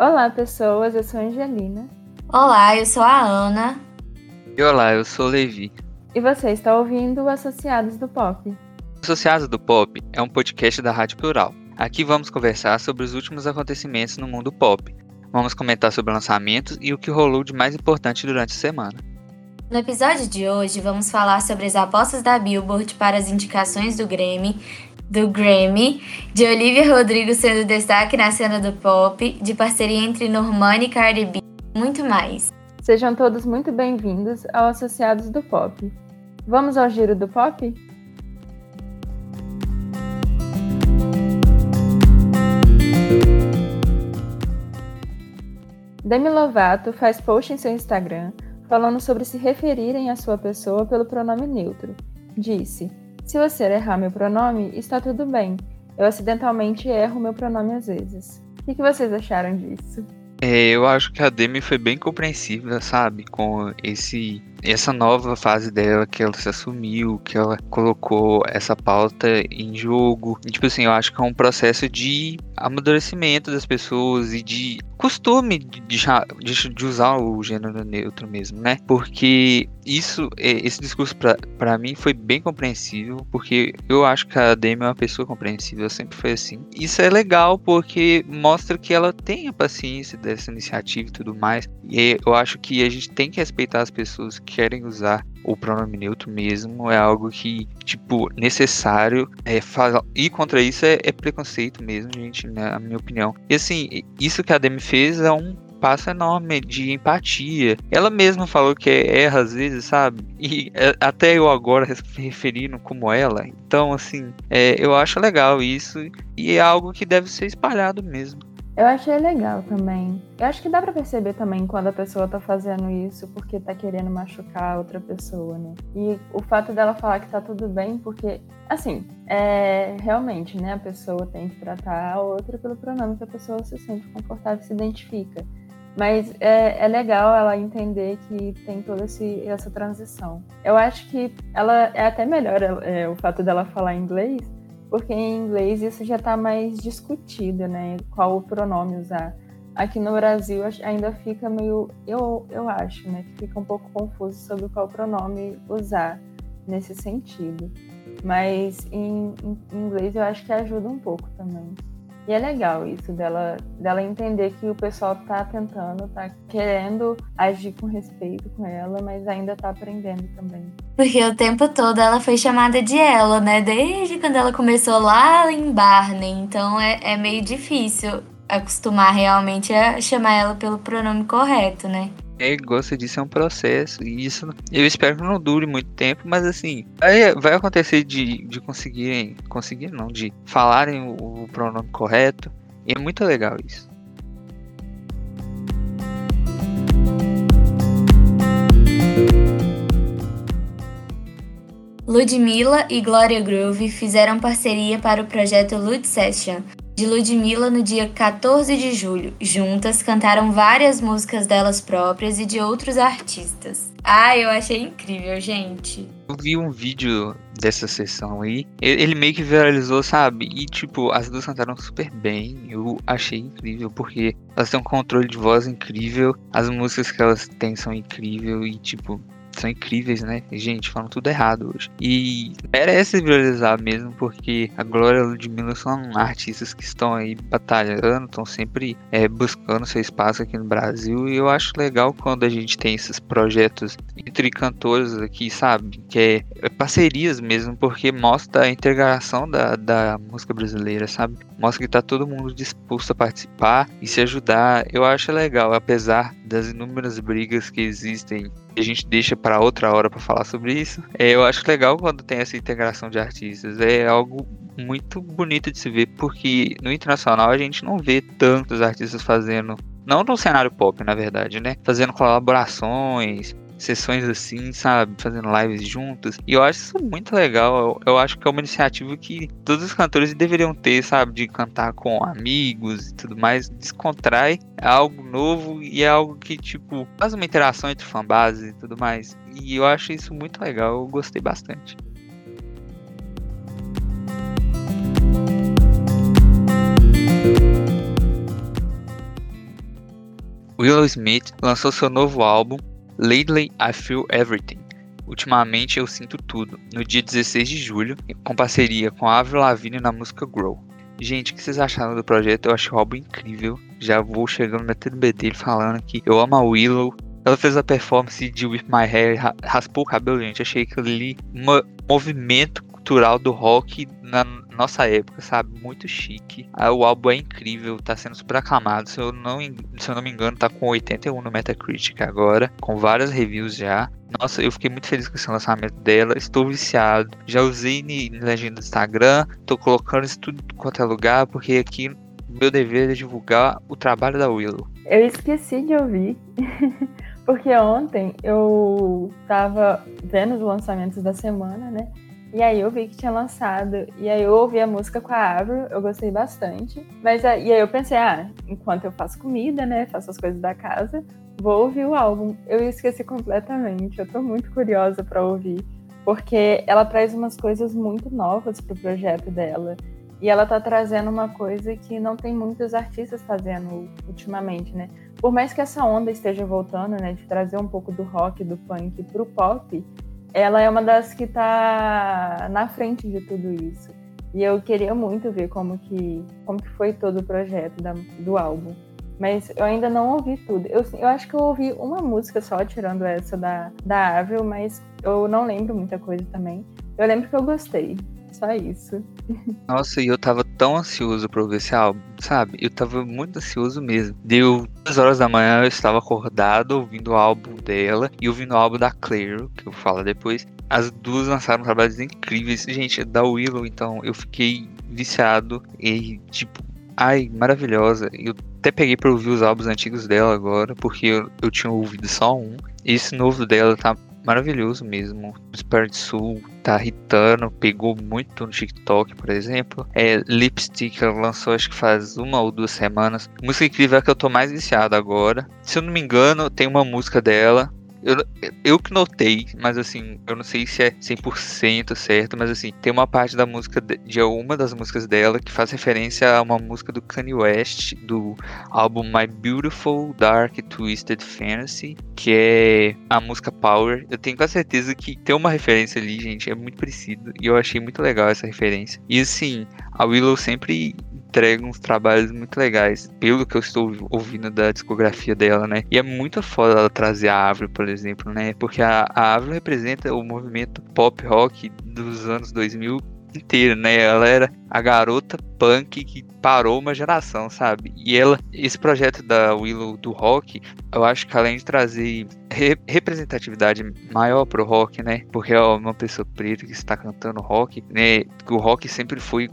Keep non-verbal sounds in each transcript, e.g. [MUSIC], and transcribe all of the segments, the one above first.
Olá, pessoas, eu sou a Angelina. Olá, eu sou a Ana. E olá, eu sou o Levi. E você está ouvindo o Associados do Pop. Associados do Pop é um podcast da Rádio Plural. Aqui vamos conversar sobre os últimos acontecimentos no mundo pop. Vamos comentar sobre lançamentos e o que rolou de mais importante durante a semana. No episódio de hoje, vamos falar sobre as apostas da Billboard para as indicações do Grammy do Grammy, de Olivia Rodrigo sendo destaque na cena do pop, de parceria entre Normani e Cardi B, muito mais. Sejam todos muito bem-vindos ao Associados do Pop. Vamos ao giro do pop? Demi Lovato faz post em seu Instagram falando sobre se referirem à sua pessoa pelo pronome neutro. Disse: se você errar meu pronome, está tudo bem. Eu acidentalmente erro meu pronome às vezes. O que vocês acharam disso? É, eu acho que a Demi foi bem compreensiva, sabe? Com esse essa nova fase dela, que ela se assumiu, que ela colocou essa pauta em jogo. E, tipo assim, eu acho que é um processo de amadurecimento das pessoas e de costume de, de, de usar o gênero neutro mesmo, né? Porque isso, é, esse discurso para mim foi bem compreensível, porque eu acho que a Demi é uma pessoa compreensível, sempre foi assim. Isso é legal porque mostra que ela tem a paciência dessa iniciativa e tudo mais. E eu acho que a gente tem que respeitar as pessoas querem usar o pronome neutro mesmo é algo que, tipo, necessário. É, ir contra isso é, é preconceito mesmo, gente, na minha opinião. E assim, isso que a Demi fez é um passo enorme de empatia. Ela mesma falou que erra às vezes, sabe? E é, até eu agora referindo como ela. Então, assim, é, eu acho legal isso e é algo que deve ser espalhado mesmo. Eu achei legal também. Eu acho que dá para perceber também quando a pessoa tá fazendo isso porque tá querendo machucar outra pessoa, né? E o fato dela falar que tá tudo bem, porque, assim, é realmente, né? A pessoa tem que tratar a outra pelo pronome que a pessoa se sente confortável se identifica. Mas é, é legal ela entender que tem toda esse, essa transição. Eu acho que ela é até melhor é, o fato dela falar inglês, porque em inglês isso já está mais discutido, né? Qual o pronome usar. Aqui no Brasil ainda fica meio, eu, eu acho, né? Que fica um pouco confuso sobre qual pronome usar nesse sentido. Mas em, em inglês eu acho que ajuda um pouco também. E é legal isso dela, dela entender que o pessoal tá tentando, tá querendo agir com respeito com ela, mas ainda tá aprendendo também. Porque o tempo todo ela foi chamada de ela, né? Desde quando ela começou lá em Barney. Então é, é meio difícil acostumar realmente a chamar ela pelo pronome correto, né? É, gosta disso é um processo. E isso eu espero que não dure muito tempo, mas assim, vai, vai acontecer de, de conseguirem. Conseguir não, de falarem o, o pronome correto. E é muito legal isso. Ludmilla e Gloria Groove fizeram parceria para o projeto Lud Session, de Ludmilla no dia 14 de julho. Juntas cantaram várias músicas delas próprias e de outros artistas. Ah, eu achei incrível, gente. Eu vi um vídeo dessa sessão aí. Ele meio que viralizou, sabe? E tipo, as duas cantaram super bem. Eu achei incrível, porque elas têm um controle de voz incrível. As músicas que elas têm são incríveis e, tipo, são incríveis, né? Gente, falam tudo errado hoje. E merece viralizar mesmo, porque a Glória e a Ludmilla são artistas que estão aí batalhando, estão sempre é, buscando seu espaço aqui no Brasil. E eu acho legal quando a gente tem esses projetos entre cantores aqui, sabe? Que é, é parcerias mesmo, porque mostra a integração da, da música brasileira, sabe? Mostra que tá todo mundo disposto a participar e se ajudar. Eu acho legal, apesar das inúmeras brigas que existem a gente deixa para outra hora para falar sobre isso. É, eu acho legal quando tem essa integração de artistas. É algo muito bonito de se ver, porque no internacional a gente não vê tantos artistas fazendo. Não no cenário pop, na verdade, né? Fazendo colaborações, sessões assim, sabe? Fazendo lives juntos. E eu acho isso muito legal. Eu, eu, acho que é uma iniciativa que todos os cantores deveriam ter, sabe? De cantar com amigos e tudo mais. Descontrai. É algo novo e é algo que, tipo, faz uma interação entre fanbase e tudo mais. E eu acho isso muito legal. Eu gostei bastante. Willow Smith lançou seu novo álbum, Lately I Feel Everything. Ultimamente eu sinto tudo, no dia 16 de julho, com parceria com Avril Lavigne na música Grow. Gente, o que vocês acharam do projeto? Eu acho o álbum incrível. Já vou chegando na dele falando que eu amo a Willow. Ela fez a performance de With My Hair, raspou o cabelo, gente. Achei que ali um movimento cultural do rock na nossa época, sabe? Muito chique. Ah, o álbum é incrível, tá sendo super aclamado. Se eu não, se eu não me engano, tá com 81 no Metacritic agora, com várias reviews já. Nossa, eu fiquei muito feliz com esse lançamento dela. Estou viciado. Já usei na legenda do Instagram, tô colocando isso tudo quanto é lugar, porque aqui meu dever é divulgar o trabalho da Willow. Eu esqueci de ouvir. [LAUGHS] porque ontem eu tava vendo os lançamentos da semana, né? E aí eu vi que tinha lançado. E aí eu ouvi a música com a Avril, eu gostei bastante. Mas e aí eu pensei, ah, enquanto eu faço comida, né? Faço as coisas da casa, vou ouvir o álbum. Eu esqueci completamente. Eu tô muito curiosa para ouvir. Porque ela traz umas coisas muito novas pro projeto dela. E ela tá trazendo uma coisa que não tem muitos artistas fazendo ultimamente, né? Por mais que essa onda esteja voltando, né? De trazer um pouco do rock, do punk pro pop, ela é uma das que está na frente de tudo isso. E eu queria muito ver como que, como que foi todo o projeto da, do álbum. Mas eu ainda não ouvi tudo. Eu, eu acho que eu ouvi uma música só, tirando essa da, da Avril, mas eu não lembro muita coisa também. Eu lembro que eu gostei. Só isso. Nossa, e eu tava tão ansioso pra ouvir esse álbum, sabe? Eu tava muito ansioso mesmo. Deu duas horas da manhã, eu estava acordado ouvindo o álbum dela e ouvindo o álbum da Claire, que eu falo depois. As duas lançaram trabalhos incríveis. Gente, da Willow, então, eu fiquei viciado e, tipo, ai, maravilhosa. Eu até peguei pra ouvir os álbuns antigos dela agora, porque eu, eu tinha ouvido só um. Esse novo dela tá maravilhoso mesmo. Spirit Sul tá hitando, pegou muito no TikTok, por exemplo. É, Lipstick lançou acho que faz uma ou duas semanas. Música incrível é que eu tô mais viciado agora. Se eu não me engano, tem uma música dela eu, eu que notei, mas assim, eu não sei se é 100% certo, mas assim, tem uma parte da música, de, de uma das músicas dela que faz referência a uma música do Kanye West, do álbum My Beautiful Dark Twisted Fantasy, que é a música Power. Eu tenho quase certeza que tem uma referência ali, gente, é muito parecido, e eu achei muito legal essa referência. E assim, a Willow sempre entrega uns trabalhos muito legais, pelo que eu estou ouvindo da discografia dela, né? E é muito foda ela trazer a Avril, por exemplo, né? Porque a, a Avril representa o movimento pop rock dos anos 2000 inteiro, né? Ela era a garota punk que parou uma geração, sabe? E ela, esse projeto da Willow do rock, eu acho que além de trazer re representatividade maior pro rock, né? Porque é uma pessoa preta que está cantando rock, né? O rock sempre foi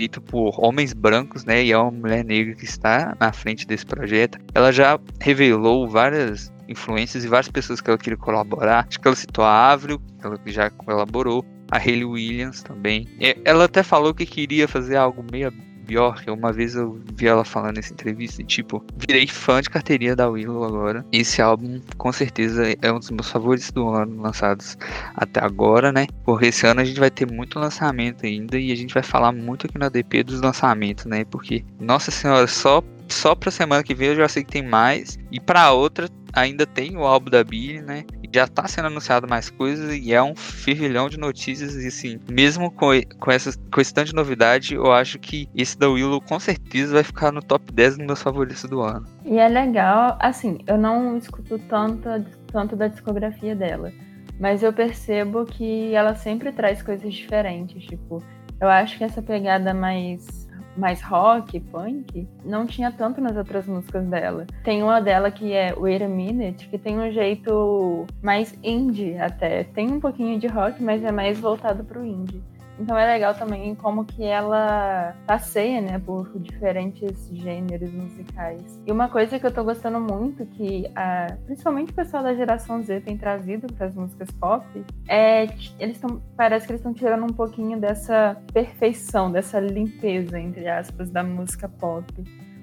feito por homens brancos, né? E é uma mulher negra que está na frente desse projeto. Ela já revelou várias influências e várias pessoas que ela queria colaborar. Acho que ela citou a Avril, ela já colaborou, a Hayley Williams também. Ela até falou que queria fazer algo meio Bjork, uma vez eu vi ela falando nessa entrevista e, tipo, virei fã de carteirinha da Willow agora. Esse álbum, com certeza, é um dos meus favoritos do ano, lançados até agora, né? Porque esse ano a gente vai ter muito lançamento ainda e a gente vai falar muito aqui na DP dos lançamentos, né? Porque, nossa senhora, só só pra semana que vem eu já sei que tem mais. E pra outra ainda tem o álbum da Billy, né? Já tá sendo anunciado mais coisas e é um fervilhão de notícias. E assim, mesmo com, com, essa, com esse tanto de novidade, eu acho que esse da Willow com certeza vai ficar no top 10 dos meus favoritos do ano. E é legal, assim, eu não escuto tanto, tanto da discografia dela. Mas eu percebo que ela sempre traz coisas diferentes. Tipo, eu acho que essa pegada mais mais rock, punk, não tinha tanto nas outras músicas dela. Tem uma dela que é Wait a Minute, que tem um jeito mais indie até. Tem um pouquinho de rock, mas é mais voltado pro indie. Então é legal também como que ela passeia, né, por diferentes gêneros musicais. E uma coisa que eu tô gostando muito, que a, principalmente o pessoal da geração Z tem trazido para as músicas pop, é eles estão, parece que eles estão tirando um pouquinho dessa perfeição, dessa limpeza entre aspas da música pop.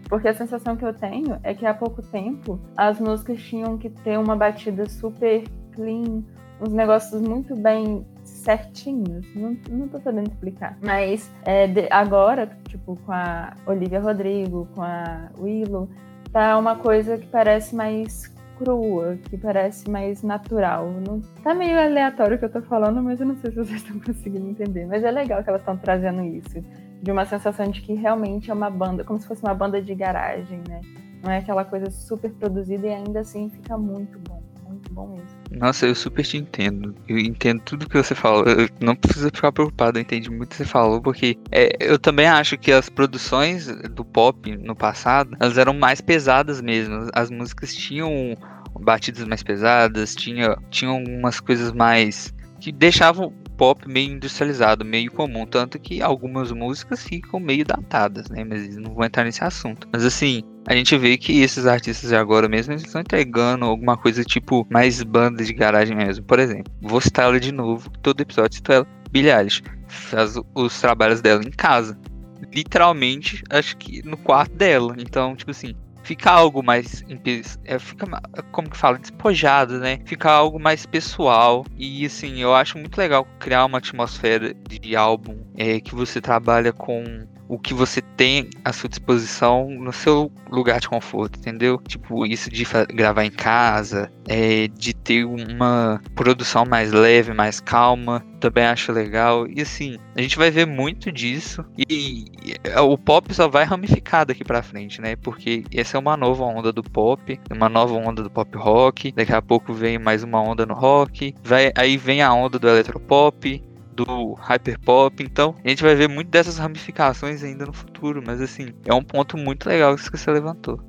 Porque a sensação que eu tenho é que há pouco tempo as músicas tinham que ter uma batida super clean, uns negócios muito bem certinhos. Não, não tô sabendo explicar. Mas é, de, agora, tipo, com a Olivia Rodrigo, com a Willow, tá uma coisa que parece mais crua, que parece mais natural. Não, tá meio aleatório o que eu tô falando, mas eu não sei se vocês [LAUGHS] estão conseguindo entender. Mas é legal que elas estão trazendo isso. De uma sensação de que realmente é uma banda, como se fosse uma banda de garagem, né? Não é aquela coisa super produzida e ainda assim fica muito bom. Muito bom mesmo. Nossa, eu super te entendo. Eu entendo tudo que você falou. Eu não precisa ficar preocupado, eu entendi muito o que você falou, porque é, eu também acho que as produções do pop no passado, elas eram mais pesadas mesmo. As músicas tinham batidas mais pesadas, tinha, tinham umas coisas mais que deixavam o pop meio industrializado, meio comum, tanto que algumas músicas ficam meio datadas, né? Mas não vou entrar nesse assunto. Mas assim, a gente vê que esses artistas de agora mesmo eles estão entregando alguma coisa tipo mais banda de garagem mesmo. Por exemplo, vou citar ela de novo, todo episódio cito ela. Eilish faz os trabalhos dela em casa. Literalmente, acho que no quarto dela. Então, tipo assim, fica algo mais é, fica como que fala? Despojado né? Fica algo mais pessoal. E assim eu acho muito legal criar uma atmosfera de álbum é, que você trabalha com o que você tem à sua disposição no seu lugar de conforto, entendeu? Tipo, isso de gravar em casa, é, de ter uma produção mais leve, mais calma, também acho legal. E assim, a gente vai ver muito disso. E, e o pop só vai ramificar daqui pra frente, né? Porque essa é uma nova onda do pop, uma nova onda do pop rock. Daqui a pouco vem mais uma onda no rock. Vai, aí vem a onda do eletropop do hyperpop. Então, a gente vai ver muito dessas ramificações ainda no futuro, mas assim, é um ponto muito legal que você levantou.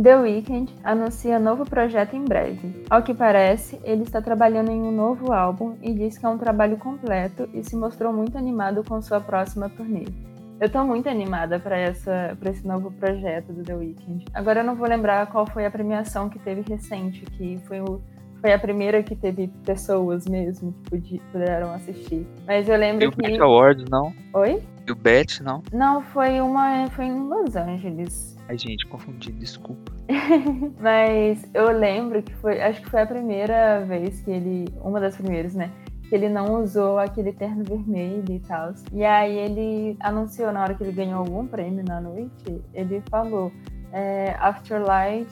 The Weeknd anuncia novo projeto em breve. Ao que parece, ele está trabalhando em um novo álbum e diz que é um trabalho completo e se mostrou muito animado com sua próxima turnê. Eu tô muito animada para essa para esse novo projeto do The Weeknd. Agora eu não vou lembrar qual foi a premiação que teve recente, que foi o foi a primeira que teve pessoas mesmo que puderam assistir. Mas eu lembro e que. o Bet Awards, não? Oi? E o Bet, não? Não, foi uma. Foi em Los Angeles. Ai, gente, confundi, desculpa. [LAUGHS] Mas eu lembro que foi. Acho que foi a primeira vez que ele. Uma das primeiras, né? que ele não usou aquele terno vermelho e tal. E aí ele anunciou na hora que ele ganhou algum prêmio na noite, ele falou é, Afterlight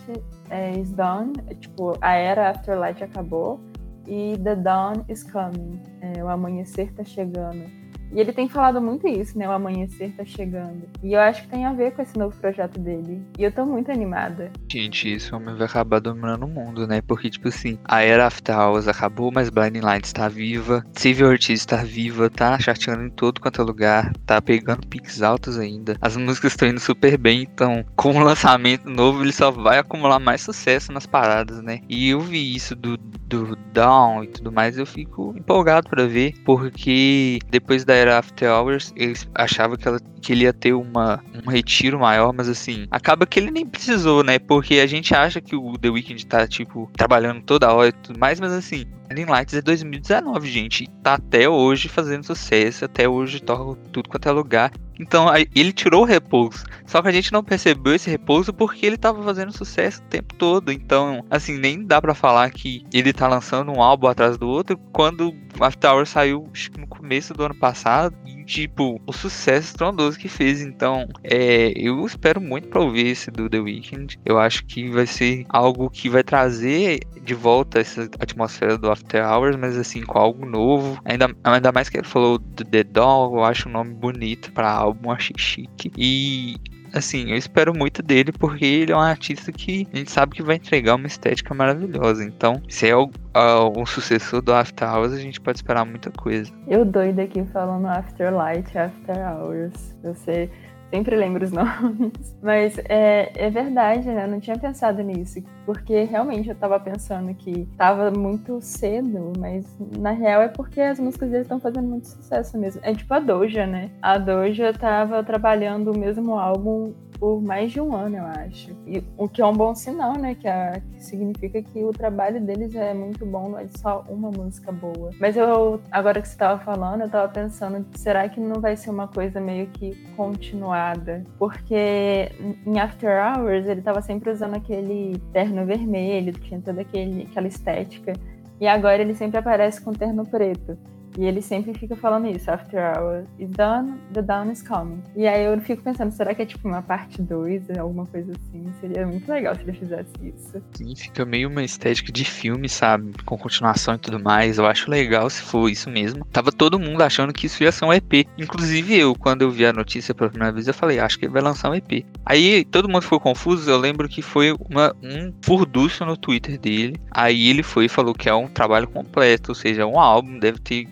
é, is done, tipo, a era Afterlight acabou e The Dawn is coming, é, o amanhecer tá chegando. E ele tem falado muito isso, né? O amanhecer tá chegando. E eu acho que tem a ver com esse novo projeto dele. E eu tô muito animada. Gente, esse homem vai acabar dominando o mundo, né? Porque, tipo assim, a era After Hours acabou, mas Blinding Lights tá viva. Save Ortiz tá viva, tá chateando em todo quanto é lugar. Tá pegando piques altos ainda. As músicas estão indo super bem, então, com o lançamento novo, ele só vai acumular mais sucesso nas paradas, né? E eu vi isso do, do Down e tudo mais, eu fico empolgado para ver, porque depois da era After Hours, eles achavam que, ela, que ele ia ter uma, um retiro maior, mas assim, acaba que ele nem precisou, né? Porque a gente acha que o The Weeknd tá, tipo, trabalhando toda hora e tudo mais, mas assim, Blinding Lights é 2019, gente. Tá até hoje fazendo sucesso, até hoje toca tudo quanto é lugar. Então ele tirou o repouso. Só que a gente não percebeu esse repouso porque ele tava fazendo sucesso o tempo todo. Então, assim, nem dá para falar que ele tá lançando um álbum atrás do outro quando After Hours saiu no começo do ano passado. Tipo, o sucesso estrondoso que fez. Então, é, eu espero muito pra ouvir esse do The Weeknd. Eu acho que vai ser algo que vai trazer de volta essa atmosfera do After Hours, mas assim, com algo novo. Ainda, ainda mais que ele falou do The Doll, eu acho um nome bonito pra álbum, achei chique. E assim, eu espero muito dele porque ele é um artista que a gente sabe que vai entregar uma estética maravilhosa. Então, se é o, um sucessor do After Hours, a gente pode esperar muita coisa. Eu doido aqui falando Afterlight, After Hours. Você sempre lembro os [LAUGHS] nomes. Mas é, é verdade, né? Eu não tinha pensado nisso. Porque realmente eu tava pensando que tava muito cedo, mas na real é porque as músicas deles estão fazendo muito sucesso mesmo. É tipo a Doja, né? A Doja tava trabalhando o mesmo álbum por mais de um ano, eu acho. E, o que é um bom sinal, né? Que, a, que significa que o trabalho deles é muito bom, não é só uma música boa. Mas eu, agora que você estava falando, eu estava pensando, será que não vai ser uma coisa meio que continuada? Porque em After Hours ele estava sempre usando aquele terno vermelho, tinha toda aquele, aquela estética. E agora ele sempre aparece com terno preto. E ele sempre fica falando isso, after hours is done, the dawn is coming. E aí eu fico pensando, será que é tipo uma parte 2, alguma coisa assim? Seria muito legal se ele fizesse isso. Sim, fica meio uma estética de filme, sabe? Com continuação e tudo mais. Eu acho legal se for isso mesmo. Tava todo mundo achando que isso ia ser um EP. Inclusive eu, quando eu vi a notícia pela primeira vez, eu falei, acho que ele vai lançar um EP. Aí todo mundo ficou confuso, eu lembro que foi uma, um furdúcio no Twitter dele. Aí ele foi e falou que é um trabalho completo, ou seja, um álbum, deve ter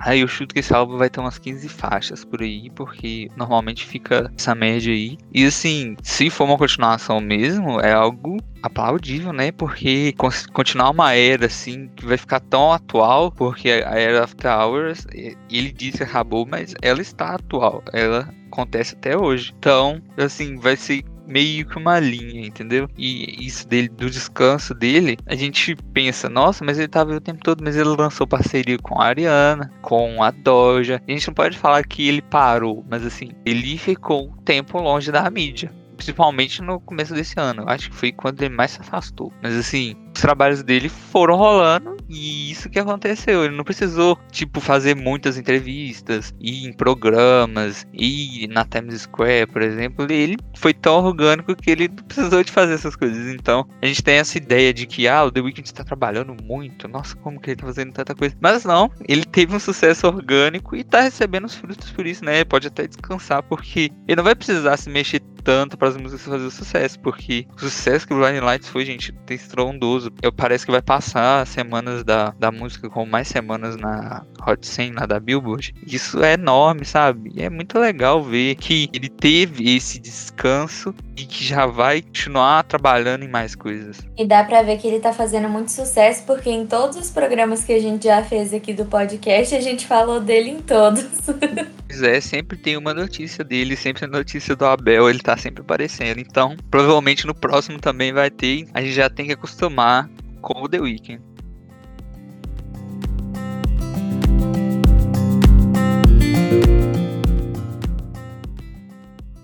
Aí eu chuto que esse álbum vai ter umas 15 faixas por aí, porque normalmente fica essa média aí. E assim, se for uma continuação mesmo, é algo aplaudível, né? Porque continuar uma era assim que vai ficar tão atual, porque a era After Hours, ele disse acabou, mas ela está atual, ela acontece até hoje. Então, assim, vai ser meio que uma linha, entendeu? E isso dele, do descanso dele, a gente pensa, nossa, mas ele tava o tempo todo, mas ele lançou parceria com a Ariana, com a Doja. A gente não pode falar que ele parou, mas assim, ele ficou um tempo longe da mídia principalmente no começo desse ano. Acho que foi quando ele mais se afastou. Mas assim, os trabalhos dele foram rolando e isso que aconteceu. Ele não precisou, tipo, fazer muitas entrevistas, ir em programas, ir na Times Square, por exemplo. Ele foi tão orgânico que ele não precisou de fazer essas coisas. Então, a gente tem essa ideia de que, ah, o The Weeknd está trabalhando muito. Nossa, como que ele tá fazendo tanta coisa. Mas não, ele teve um sucesso orgânico e tá recebendo os frutos por isso, né? Pode até descansar, porque ele não vai precisar se mexer tanto para as músicas fazer sucesso, porque o sucesso que o Blinding Lights foi, gente, tem estrondoso. Eu parece que vai passar semanas da, da música com mais semanas na Hot 100 lá da Billboard. Isso é enorme, sabe? E é muito legal ver que ele teve esse descanso e que já vai continuar trabalhando em mais coisas. E dá para ver que ele tá fazendo muito sucesso porque em todos os programas que a gente já fez aqui do podcast, a gente falou dele em todos. [LAUGHS] Pois é, sempre tem uma notícia dele, sempre a notícia do Abel, ele tá sempre aparecendo. Então, provavelmente no próximo também vai ter. A gente já tem que acostumar com o The Weeknd.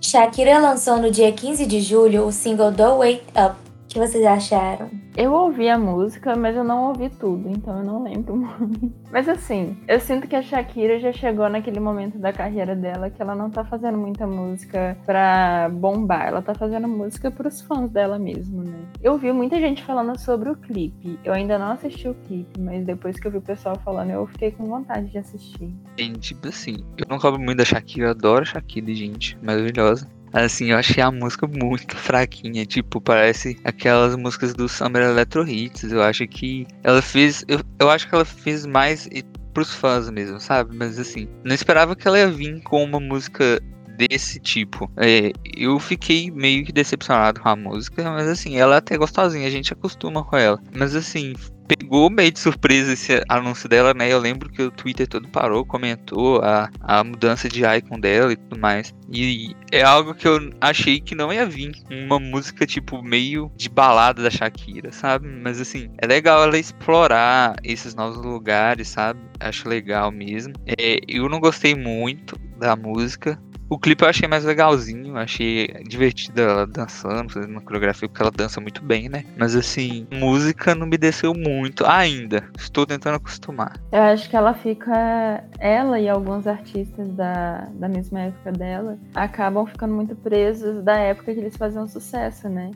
Shakira lançou no dia 15 de julho o single Don't Wake Up, que vocês acharam? Eu ouvi a música, mas eu não ouvi tudo, então eu não lembro [LAUGHS] muito. Mas assim, eu sinto que a Shakira já chegou naquele momento da carreira dela que ela não tá fazendo muita música pra bombar, ela tá fazendo música pros fãs dela mesmo, né? Eu vi muita gente falando sobre o clipe. Eu ainda não assisti o clipe, mas depois que eu vi o pessoal falando, eu fiquei com vontade de assistir. Gente, tipo assim, eu não cobro muito da Shakira, eu adoro a Shakira, gente, maravilhosa. Assim, eu achei a música muito [LAUGHS] fraquinha. Tipo, parece aquelas músicas do Summer Electro Hits. Eu acho que ela fez. Eu, eu acho que ela fez mais pros fãs mesmo, sabe? Mas assim, não esperava que ela ia vir com uma música desse tipo. É, eu fiquei meio que decepcionado com a música, mas assim, ela é até gostosinha, a gente acostuma com ela. Mas assim, pegou meio de surpresa esse anúncio dela, né? Eu lembro que o Twitter todo parou, comentou a, a mudança de icon dela e tudo mais. E é algo que eu achei que não ia vir. Uma música, tipo, meio de balada da Shakira, sabe? Mas assim, é legal ela explorar esses novos lugares, sabe? Acho legal mesmo. É, eu não gostei muito da música. O clipe eu achei mais legalzinho, achei divertida ela dançando, fazendo uma coreografia, porque ela dança muito bem, né? Mas assim, música não me desceu muito ainda. Estou tentando acostumar. Eu acho que ela fica. Ela e alguns artistas da, da mesma época dela acabam ficando muito presos da época que eles faziam sucesso, né?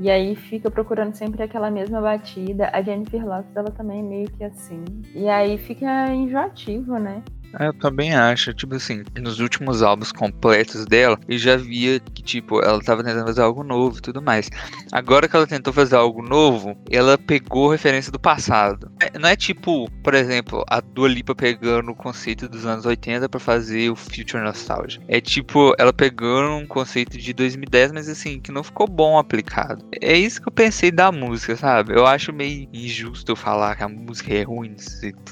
E aí fica procurando sempre aquela mesma batida. A Jennifer Lopez, ela também é meio que assim. E aí fica enjoativo, né? É, eu também acho, tipo assim, nos últimos álbuns completos dela, eu já via que, tipo, ela tava tentando fazer algo novo e tudo mais. Agora que ela tentou fazer algo novo, ela pegou referência do passado. É, não é tipo, por exemplo, a Dua Lipa pegando o conceito dos anos 80 para fazer o Future Nostalgia. É tipo, ela pegando um conceito de 2010, mas assim, que não ficou bom aplicado. É isso que eu pensei da música, sabe? Eu acho meio injusto falar que a música é ruim,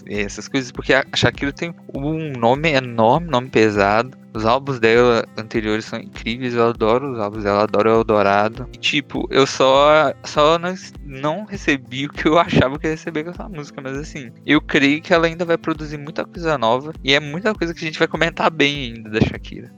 essas coisas, porque a Shakira tem o um nome enorme, nome pesado. Os álbuns dela anteriores são incríveis, eu adoro os álbuns dela, adoro o Eldorado. E tipo, eu só, só não, não recebi o que eu achava que ia receber com essa música, mas assim, eu creio que ela ainda vai produzir muita coisa nova e é muita coisa que a gente vai comentar bem ainda da Shakira.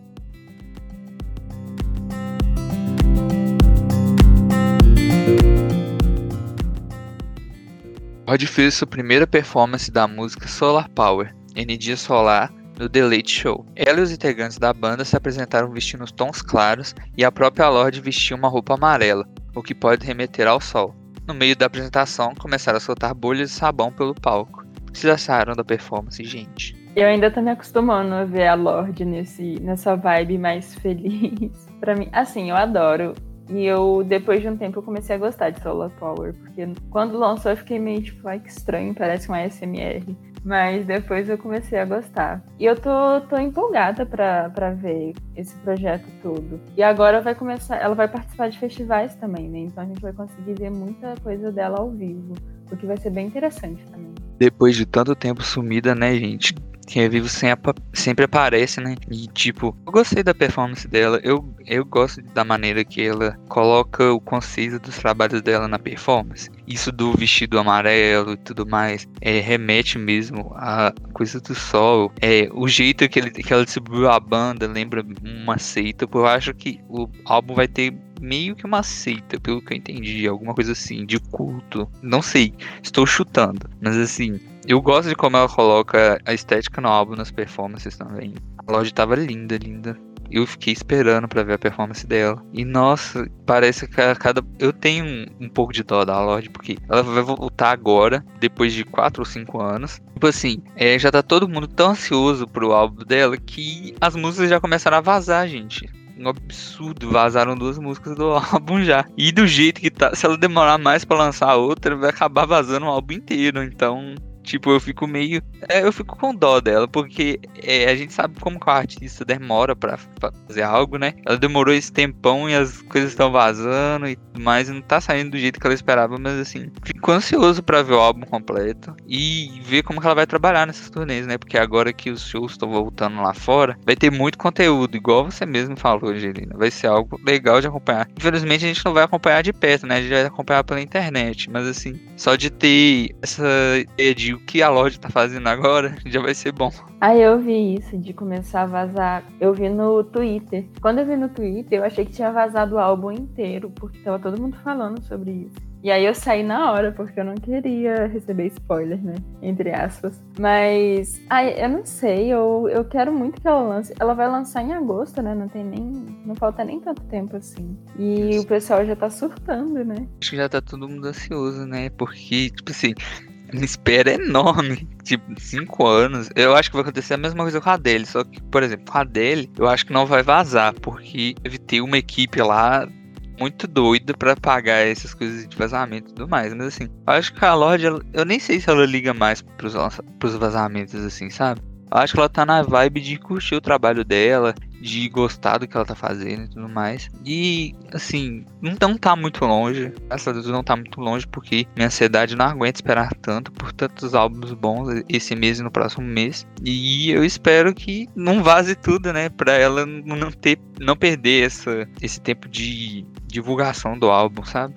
Rod fez sua primeira performance da música Solar Power Energia Solar no The Late Show. Ela e os integrantes da banda se apresentaram vestindo tons claros e a própria Lorde vestiu uma roupa amarela, o que pode remeter ao sol. No meio da apresentação, começaram a soltar bolhas de sabão pelo palco. Vocês acharam da performance, gente? Eu ainda tô me acostumando a ver a Lorde nesse, nessa vibe mais feliz. [LAUGHS] para mim, assim, eu adoro. E eu, depois de um tempo, eu comecei a gostar de Solar Power. Porque quando lançou, eu fiquei meio tipo, ai que estranho, parece uma SMR. Mas depois eu comecei a gostar. E eu tô, tô empolgada pra ver esse projeto todo. E agora vai começar. Ela vai participar de festivais também, né? Então a gente vai conseguir ver muita coisa dela ao vivo. O que vai ser bem interessante também. Depois de tanto tempo sumida, né, gente? Quem é vivo sempre, sempre aparece, né? E tipo, eu gostei da performance dela. Eu, eu gosto da maneira que ela coloca o conceito dos trabalhos dela na performance. Isso do vestido amarelo e tudo mais é, remete mesmo à coisa do sol. É, o jeito que, ele, que ela distribuiu a banda lembra uma seita. Eu acho que o álbum vai ter meio que uma seita, pelo que eu entendi, alguma coisa assim, de culto. Não sei, estou chutando, mas assim, eu gosto de como ela coloca a estética no álbum, nas performances também. A loja tava linda, linda. Eu fiquei esperando para ver a performance dela. E nossa, parece que a cada. Eu tenho um, um pouco de dó da Lorde, porque ela vai voltar agora, depois de 4 ou 5 anos. Tipo assim, é, já tá todo mundo tão ansioso pro álbum dela que as músicas já começaram a vazar, gente um absurdo. Vazaram duas músicas do [LAUGHS] álbum já. E do jeito que tá, se ela demorar mais para lançar outra, vai acabar vazando o álbum inteiro. Então, Tipo, eu fico meio. É, eu fico com dó dela, porque é, a gente sabe como que o artista demora pra, fazer algo, né? Ela demorou esse tempão e as coisas estão vazando e tudo mais, e não tá saindo do jeito que ela esperava, mas assim, fico ansioso para ver o álbum completo e ver como que ela vai trabalhar nessas turnês, né? Porque agora que os shows estão voltando lá fora, vai ter muito conteúdo, igual você mesmo falou, Angelina. Vai ser algo legal de acompanhar. Infelizmente a gente não vai acompanhar de perto, né? A gente vai acompanhar pela internet, mas assim, só de ter essa ideia de o que a loja tá fazendo agora [LAUGHS] já vai ser bom. Aí eu vi isso de começar a vazar. Eu vi no Twitter. Quando eu vi no Twitter, eu achei que tinha vazado o álbum inteiro, porque tava todo mundo falando sobre isso. E aí eu saí na hora, porque eu não queria receber spoiler, né? Entre aspas. Mas, ai, eu não sei, eu, eu quero muito que ela lance. Ela vai lançar em agosto, né? Não tem nem. Não falta nem tanto tempo assim. E Isso. o pessoal já tá surtando, né? Acho que já tá todo mundo ansioso, né? Porque, tipo assim, uma espera enorme. Tipo, cinco anos. Eu acho que vai acontecer a mesma coisa com a dele. Só que, por exemplo, com a dele, eu acho que não vai vazar. Porque deve ter uma equipe lá muito doida para pagar essas coisas de vazamento e tudo mais. Mas assim, eu acho que a Lorde, eu nem sei se ela liga mais pros, pros vazamentos, assim, sabe? Eu acho que ela tá na vibe de curtir o trabalho dela, de gostar do que ela tá fazendo e tudo mais. E, assim, não tá muito longe. Graças a Deus não tá muito longe, porque minha ansiedade não aguenta esperar tanto por tantos álbuns bons esse mês e no próximo mês. E eu espero que não vaze tudo, né? Pra ela não ter, não perder essa, esse tempo de divulgação do álbum, sabe?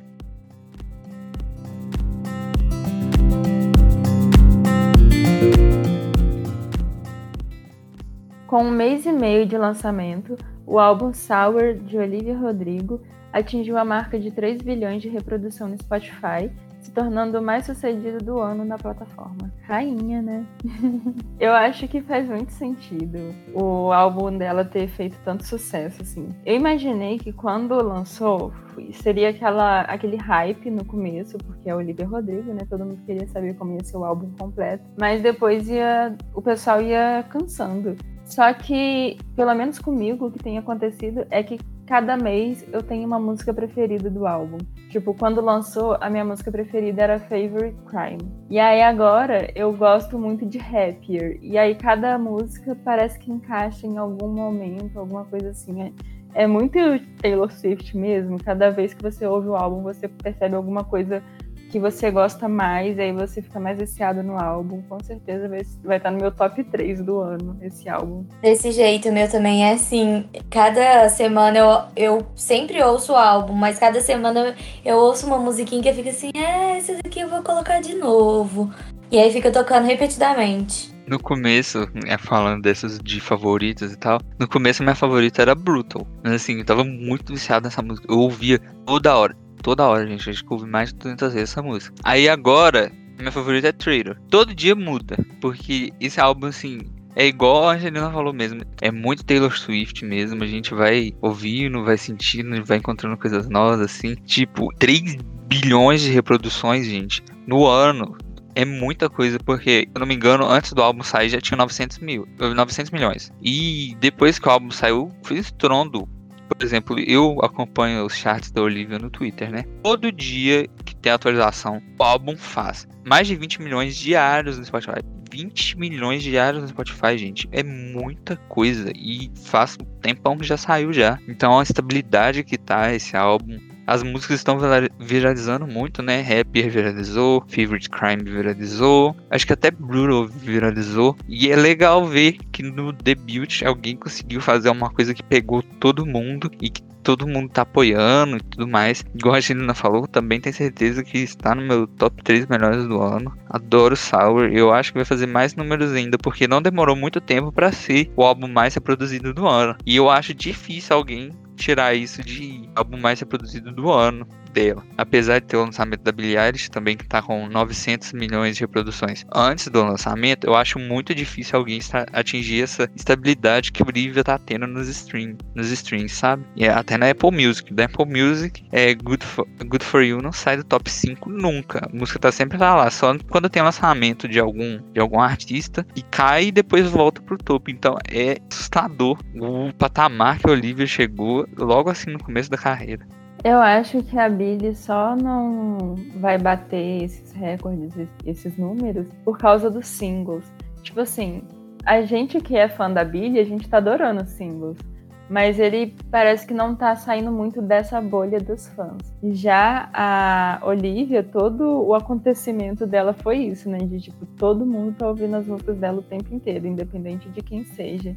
Com um mês e meio de lançamento, o álbum Sour de Olivia Rodrigo atingiu a marca de 3 bilhões de reprodução no Spotify, se tornando o mais sucedido do ano na plataforma. Rainha, né? [LAUGHS] eu acho que faz muito sentido o álbum dela ter feito tanto sucesso, assim. Eu imaginei que quando lançou, seria aquela, aquele hype no começo, porque é Olivia Rodrigo, né? Todo mundo queria saber como ia ser o álbum completo. Mas depois ia, o pessoal ia cansando. Só que, pelo menos comigo, o que tem acontecido é que cada mês eu tenho uma música preferida do álbum. Tipo, quando lançou, a minha música preferida era Favorite Crime. E aí agora eu gosto muito de Happier. E aí cada música parece que encaixa em algum momento, alguma coisa assim. É, é muito Taylor Swift mesmo. Cada vez que você ouve o álbum, você percebe alguma coisa que você gosta mais, aí você fica mais viciado no álbum. Com certeza vai, vai estar no meu top 3 do ano, esse álbum. Desse jeito, meu também é assim. Cada semana eu, eu sempre ouço o álbum, mas cada semana eu ouço uma musiquinha que eu fico assim, é, esse daqui eu vou colocar de novo. E aí fica tocando repetidamente. No começo, é, falando dessas de favoritas e tal, no começo a minha favorita era Brutal. Mas assim, eu tava muito viciado nessa música. Eu ouvia toda hora toda hora, gente. A gente ouve mais de 200 vezes essa música. Aí agora, Minha favorita é Traitor. Todo dia muda, porque esse álbum, assim, é igual a Angelina falou mesmo. É muito Taylor Swift mesmo. A gente vai ouvindo, vai sentindo, vai encontrando coisas novas, assim. Tipo, 3 bilhões de reproduções, gente, no ano. É muita coisa, porque, se eu não me engano, antes do álbum sair já tinha 900 mil, 900 milhões. E depois que o álbum saiu, foi estrondo. Por exemplo, eu acompanho os charts da Olivia no Twitter, né? Todo dia que tem atualização, o álbum faz mais de 20 milhões diários no Spotify. 20 milhões diários no Spotify, gente. É muita coisa. E faz um tempão que já saiu já. Então a estabilidade que tá esse álbum as músicas estão viralizando muito, né? Rapper viralizou, Favorite Crime viralizou, acho que até Brutal viralizou. E é legal ver que no debut alguém conseguiu fazer uma coisa que pegou todo mundo e que todo mundo tá apoiando e tudo mais. Igual a Gina falou, também tenho certeza que está no meu top 3 melhores do ano. Adoro Sour, eu acho que vai fazer mais números ainda, porque não demorou muito tempo para ser o álbum mais reproduzido do ano. E eu acho difícil alguém tirar isso de álbum mais reproduzido do ano dela. Apesar de ter o lançamento da Billie Eilish também que tá com 900 milhões de reproduções antes do lançamento, eu acho muito difícil alguém atingir essa estabilidade que o Olivia tá tendo nos streams, nos streams, sabe? E até na Apple Music. Da Apple Music, é Good for, Good for You não sai do top 5 nunca. A música tá sempre lá, lá só quando tem lançamento de algum de algum artista e cai e depois volta pro topo. Então é assustador o patamar que a Olivia chegou logo assim no começo da carreira. Eu acho que a Billy só não vai bater esses recordes, esses números, por causa dos singles. Tipo assim, a gente que é fã da Billy, a gente tá adorando os singles. Mas ele parece que não tá saindo muito dessa bolha dos fãs. Já a Olivia, todo o acontecimento dela foi isso, né? De tipo, todo mundo tá ouvindo as músicas dela o tempo inteiro, independente de quem seja.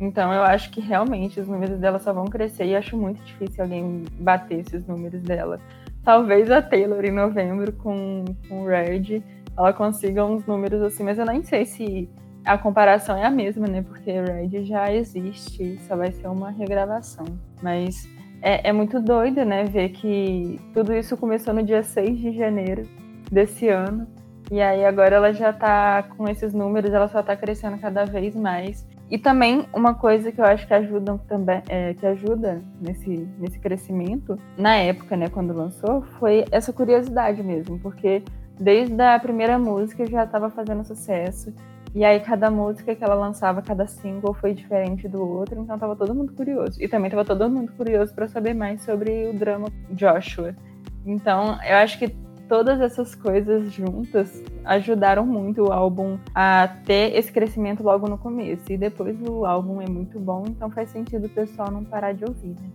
Então eu acho que realmente os números dela só vão crescer e acho muito difícil alguém bater esses números dela. Talvez a Taylor em novembro com, com o Red ela consiga uns números assim, mas eu nem sei se a comparação é a mesma, né? Porque Red já existe, só vai ser uma regravação. Mas é, é muito doido, né? Ver que tudo isso começou no dia 6 de janeiro desse ano. E aí agora ela já tá com esses números, ela só tá crescendo cada vez mais. E também uma coisa que eu acho que ajuda também, é, que ajuda nesse, nesse crescimento, na época, né, quando lançou, foi essa curiosidade mesmo, porque desde a primeira música já estava fazendo sucesso. E aí cada música que ela lançava, cada single foi diferente do outro, então tava todo mundo curioso. E também tava todo mundo curioso para saber mais sobre o drama Joshua. Então, eu acho que todas essas coisas juntas ajudaram muito o álbum a ter esse crescimento logo no começo. E depois o álbum é muito bom, então faz sentido o pessoal não parar de ouvir, né?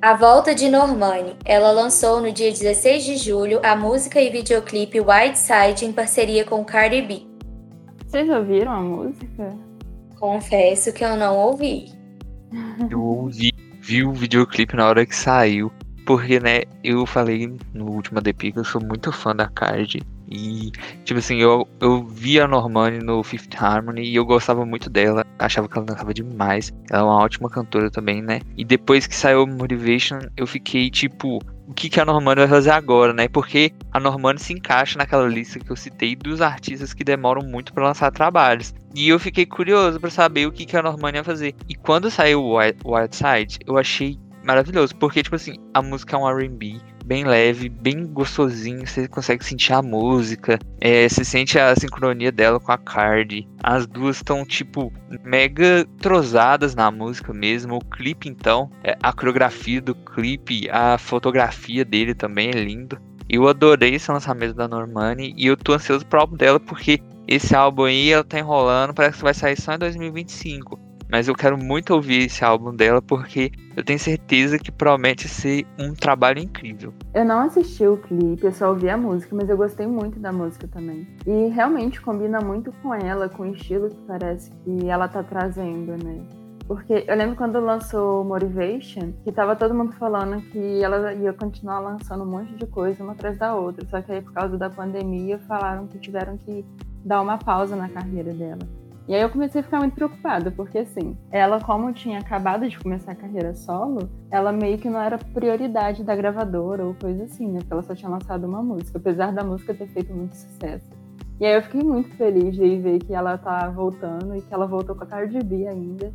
A volta de Normani. Ela lançou no dia 16 de julho a música e videoclipe White Side em parceria com Cardi B. Vocês ouviram a música? Confesso que eu não ouvi. Eu ouvi, vi o videoclipe na hora que saiu. Porque, né, eu falei no último DP que eu sou muito fã da Card. E, tipo assim, eu, eu vi a Normani no Fifth Harmony e eu gostava muito dela. Achava que ela cantava demais. Ela é uma ótima cantora também, né? E depois que saiu Motivation, eu fiquei tipo, o que, que a Normani vai fazer agora, né? Porque a Normani se encaixa naquela lista que eu citei dos artistas que demoram muito para lançar trabalhos. E eu fiquei curioso para saber o que, que a Normani ia fazer. E quando saiu o Wild Side, eu achei maravilhoso, porque, tipo assim, a música é um RB bem leve, bem gostosinho, você consegue sentir a música, é, você sente a sincronia dela com a Card. As duas estão, tipo, mega trozadas na música mesmo. O clipe, então, é, a coreografia do clipe, a fotografia dele também é lindo. Eu adorei esse lançamento da Normani e eu tô ansioso pro álbum dela porque esse álbum aí ela tá enrolando, parece que vai sair só em 2025. Mas eu quero muito ouvir esse álbum dela porque eu tenho certeza que promete ser um trabalho incrível. Eu não assisti o clipe, eu só ouvi a música, mas eu gostei muito da música também. E realmente combina muito com ela, com o estilo que parece que ela tá trazendo, né? Porque eu lembro quando lançou Motivation, que tava todo mundo falando que ela ia continuar lançando um monte de coisa uma atrás da outra. Só que aí, por causa da pandemia, falaram que tiveram que dar uma pausa na carreira dela. E aí eu comecei a ficar muito preocupada, porque assim, ela, como tinha acabado de começar a carreira solo, ela meio que não era prioridade da gravadora ou coisa assim, né? Porque ela só tinha lançado uma música, apesar da música ter feito muito sucesso. E aí eu fiquei muito feliz de ver que ela tá voltando e que ela voltou com a Cardi B ainda.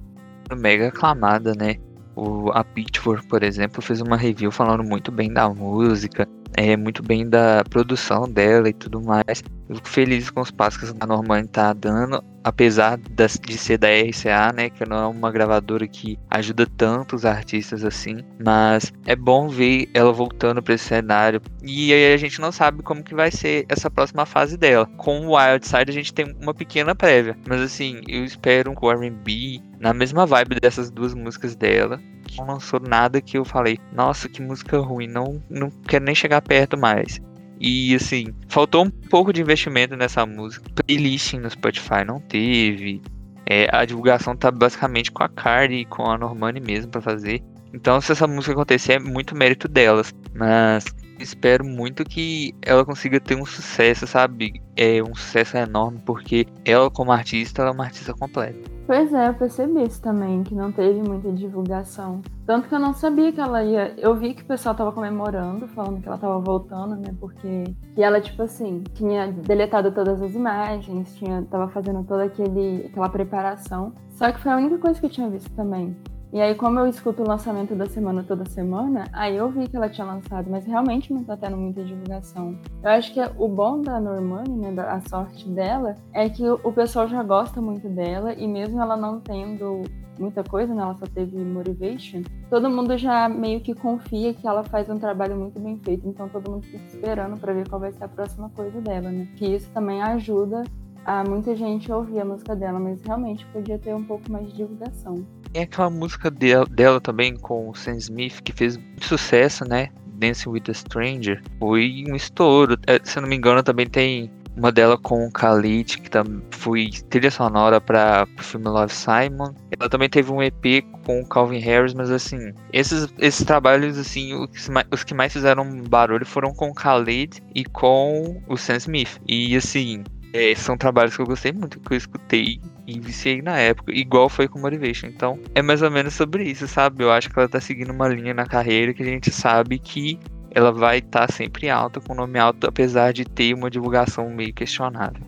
Mega aclamada, né? O, a Pitchfork, por exemplo, fez uma review falando muito bem da música, é, muito bem da produção dela e tudo mais. Fico feliz com os passos que a Normani tá dando, apesar de ser da RCA, né, que não é uma gravadora que ajuda tanto os artistas assim, mas é bom ver ela voltando para esse cenário. E aí a gente não sabe como que vai ser essa próxima fase dela. Com o Wild Side a gente tem uma pequena prévia, mas assim, eu espero um R&B na mesma vibe dessas duas músicas dela, não lançou nada que eu falei, nossa, que música ruim, não, não quero nem chegar perto mais. E assim, faltou um pouco de investimento nessa música. Playlisting no Spotify não teve. É, a divulgação tá basicamente com a Cardi e com a Normani mesmo para fazer. Então, se essa música acontecer, é muito mérito delas. Mas espero muito que ela consiga ter um sucesso, sabe? É um sucesso enorme, porque ela, como artista, ela é uma artista completa. Pois é, eu percebi isso também, que não teve muita divulgação. Tanto que eu não sabia que ela ia. Eu vi que o pessoal tava comemorando, falando que ela tava voltando, né? Porque que ela, tipo assim, tinha deletado todas as imagens, tinha, tava fazendo toda aquele, aquela preparação. Só que foi a única coisa que eu tinha visto também. E aí, como eu escuto o lançamento da semana toda semana, aí eu vi que ela tinha lançado, mas realmente não tá tendo muita divulgação. Eu acho que o bom da Normani, né, a sorte dela, é que o pessoal já gosta muito dela, e mesmo ela não tendo muita coisa, né, ela só teve Motivation, todo mundo já meio que confia que ela faz um trabalho muito bem feito, então todo mundo fica esperando para ver qual vai ser a próxima coisa dela, né? Que isso também ajuda a muita gente ouvir a música dela, mas realmente podia ter um pouco mais de divulgação. Tem aquela música dela, dela também com o Sam Smith que fez sucesso, né? Dancing with a Stranger. Foi um estouro. É, se eu não me engano, também tem uma dela com o Khalid, que também foi trilha sonora para o filme Love Simon. Ela também teve um EP com o Calvin Harris, mas assim, esses, esses trabalhos, assim, os, os que mais fizeram barulho foram com o Khalid e com o Sam Smith. E assim, é, são trabalhos que eu gostei muito, que eu escutei e viciei na época, igual foi com Motivation. Então, é mais ou menos sobre isso, sabe? Eu acho que ela tá seguindo uma linha na carreira que a gente sabe que ela vai estar tá sempre alta, com nome alto, apesar de ter uma divulgação meio questionável.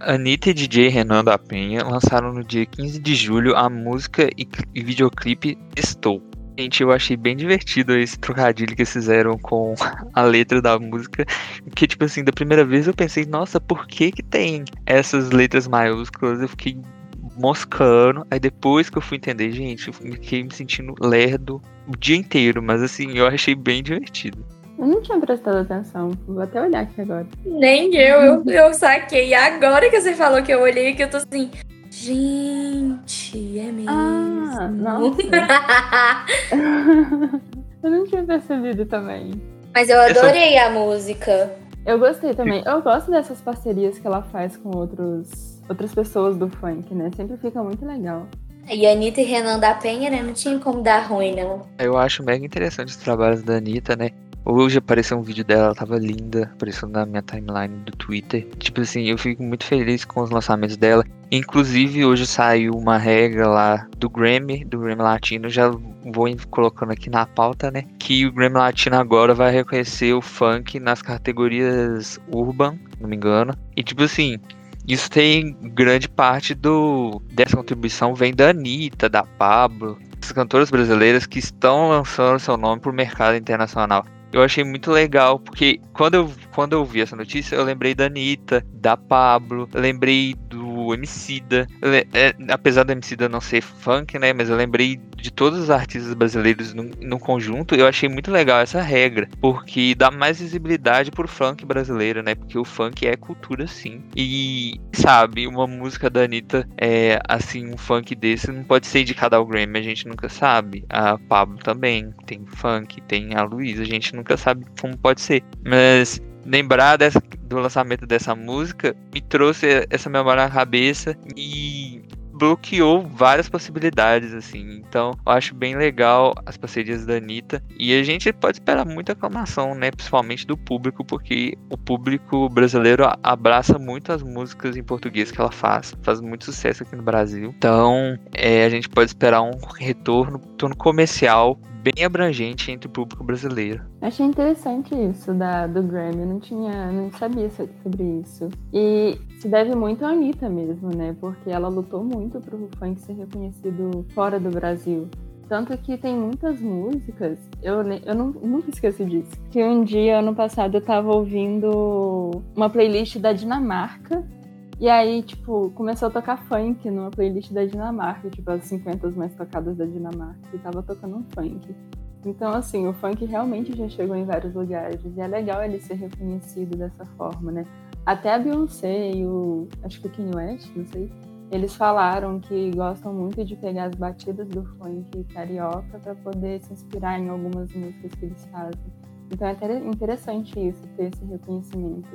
Anitta e DJ Renan da Penha lançaram no dia 15 de julho a música e videoclipe Estou. Gente, eu achei bem divertido esse trocadilho que eles fizeram com [LAUGHS] a letra da música. Que, tipo assim, da primeira vez eu pensei, nossa, por que que tem essas letras maiúsculas? Eu fiquei moscando. Aí depois que eu fui entender, gente, eu fiquei me sentindo lerdo o dia inteiro. Mas assim, eu achei bem divertido. Eu não tinha prestado atenção. Vou até olhar aqui agora. Nem eu, eu, eu saquei. Agora que você falou que eu olhei, que eu tô assim. Gente, é mesmo. Ah, nossa. [LAUGHS] eu não tinha percebido também. Mas eu adorei a música. Eu gostei também. Eu gosto dessas parcerias que ela faz com outros, outras pessoas do funk, né? Sempre fica muito legal. E a Anitta e Renan da Penha, né? Não tinha como dar ruim, não. Eu acho mega interessante os trabalhos da Anitta, né? Hoje apareceu um vídeo dela, ela tava linda, apareceu na minha timeline do Twitter. Tipo assim, eu fico muito feliz com os lançamentos dela. Inclusive, hoje saiu uma regra lá do Grammy, do Grammy Latino, já vou colocando aqui na pauta, né? Que o Grammy Latino agora vai reconhecer o funk nas categorias urban, não me engano. E tipo assim, isso tem grande parte do dessa contribuição vem da Anitta, da Pablo, essas cantoras brasileiras que estão lançando seu nome pro mercado internacional eu achei muito legal, porque quando eu, quando eu vi essa notícia, eu lembrei da Anitta, da Pablo, lembrei do Emicida, é, apesar do Emicida não ser funk, né, mas eu lembrei de todos os artistas brasileiros no, no conjunto, eu achei muito legal essa regra, porque dá mais visibilidade pro funk brasileiro, né, porque o funk é cultura sim, e sabe, uma música da Anitta, é, assim, um funk desse não pode ser indicado ao Grammy, a gente nunca sabe, a Pablo também tem funk, tem a Luísa, a gente nunca sabe como pode ser, mas lembrar dessa, do lançamento dessa música me trouxe essa memória na cabeça e bloqueou várias possibilidades, assim. Então, eu acho bem legal as parcerias da Anitta. E a gente pode esperar muita aclamação, né? Principalmente do público, porque o público brasileiro abraça muito as músicas em português que ela faz. Faz muito sucesso aqui no Brasil. Então, é, a gente pode esperar um retorno, retorno comercial bem abrangente entre o público brasileiro. Achei interessante isso da, do Grammy, não tinha, não sabia sobre isso. E se deve muito à Anitta mesmo, né? Porque ela lutou muito para o funk ser reconhecido fora do Brasil. Tanto que tem muitas músicas, eu, eu não, nunca esqueço disso. Que um dia, ano passado, eu tava ouvindo uma playlist da Dinamarca. E aí, tipo, começou a tocar funk numa playlist da Dinamarca, tipo, as 50 mais tocadas da Dinamarca. E tava tocando um funk. Então, assim, o funk realmente já chegou em vários lugares. E é legal ele ser reconhecido dessa forma, né? Até a Beyoncé e o. Acho que o Kanye West, não sei eles falaram que gostam muito de pegar as batidas do funk carioca para poder se inspirar em algumas músicas que eles fazem. Então é interessante isso, ter esse reconhecimento.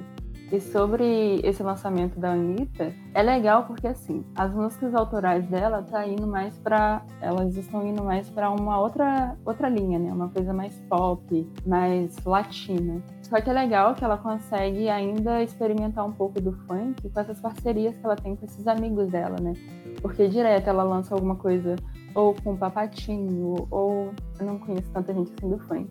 E sobre esse lançamento da Anitta, é legal porque assim, as músicas autorais dela tá indo mais para, elas estão indo mais para uma outra outra linha, né? Uma coisa mais pop, mais latina. Só que é legal que ela consegue ainda experimentar um pouco do funk com essas parcerias que ela tem com esses amigos dela, né? Porque direto ela lança alguma coisa ou com Papatinho, ou eu não conheço tanta gente assim do funk.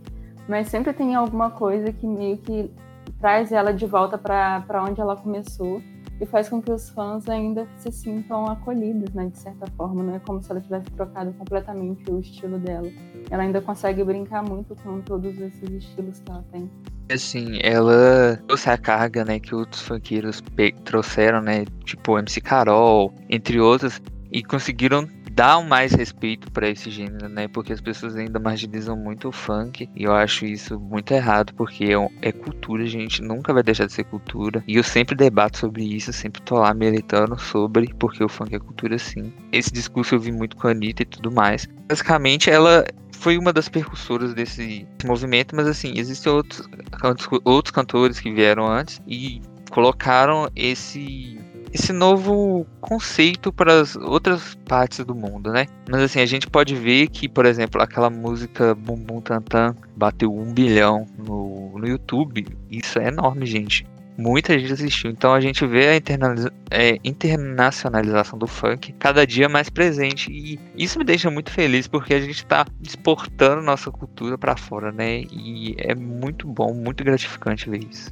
Mas sempre tem alguma coisa que meio que traz ela de volta para onde ela começou e faz com que os fãs ainda se sintam acolhidos, né, de certa forma. Não é como se ela tivesse trocado completamente o estilo dela. Ela ainda consegue brincar muito com todos esses estilos que ela tem. Assim, ela trouxe a carga, né, que outros funkeiros trouxeram, né, tipo MC Carol, entre outros, e conseguiram dar mais respeito para esse gênero, né? Porque as pessoas ainda marginalizam muito o funk e eu acho isso muito errado, porque é, é, cultura, gente, nunca vai deixar de ser cultura. E eu sempre debato sobre isso, sempre tô lá militando sobre porque o funk é cultura sim. Esse discurso eu vi muito com a Anitta e tudo mais. Basicamente, ela foi uma das percussoras desse movimento, mas assim, existem outros, outros cantores que vieram antes e colocaram esse esse novo conceito para as outras partes do mundo, né? Mas assim, a gente pode ver que, por exemplo, aquela música Bum Bum Tantan bateu um bilhão no, no YouTube. Isso é enorme, gente muita gente assistiu. Então a gente vê a é, internacionalização do funk cada dia mais presente. E isso me deixa muito feliz porque a gente está exportando nossa cultura para fora, né? E é muito bom, muito gratificante ver isso.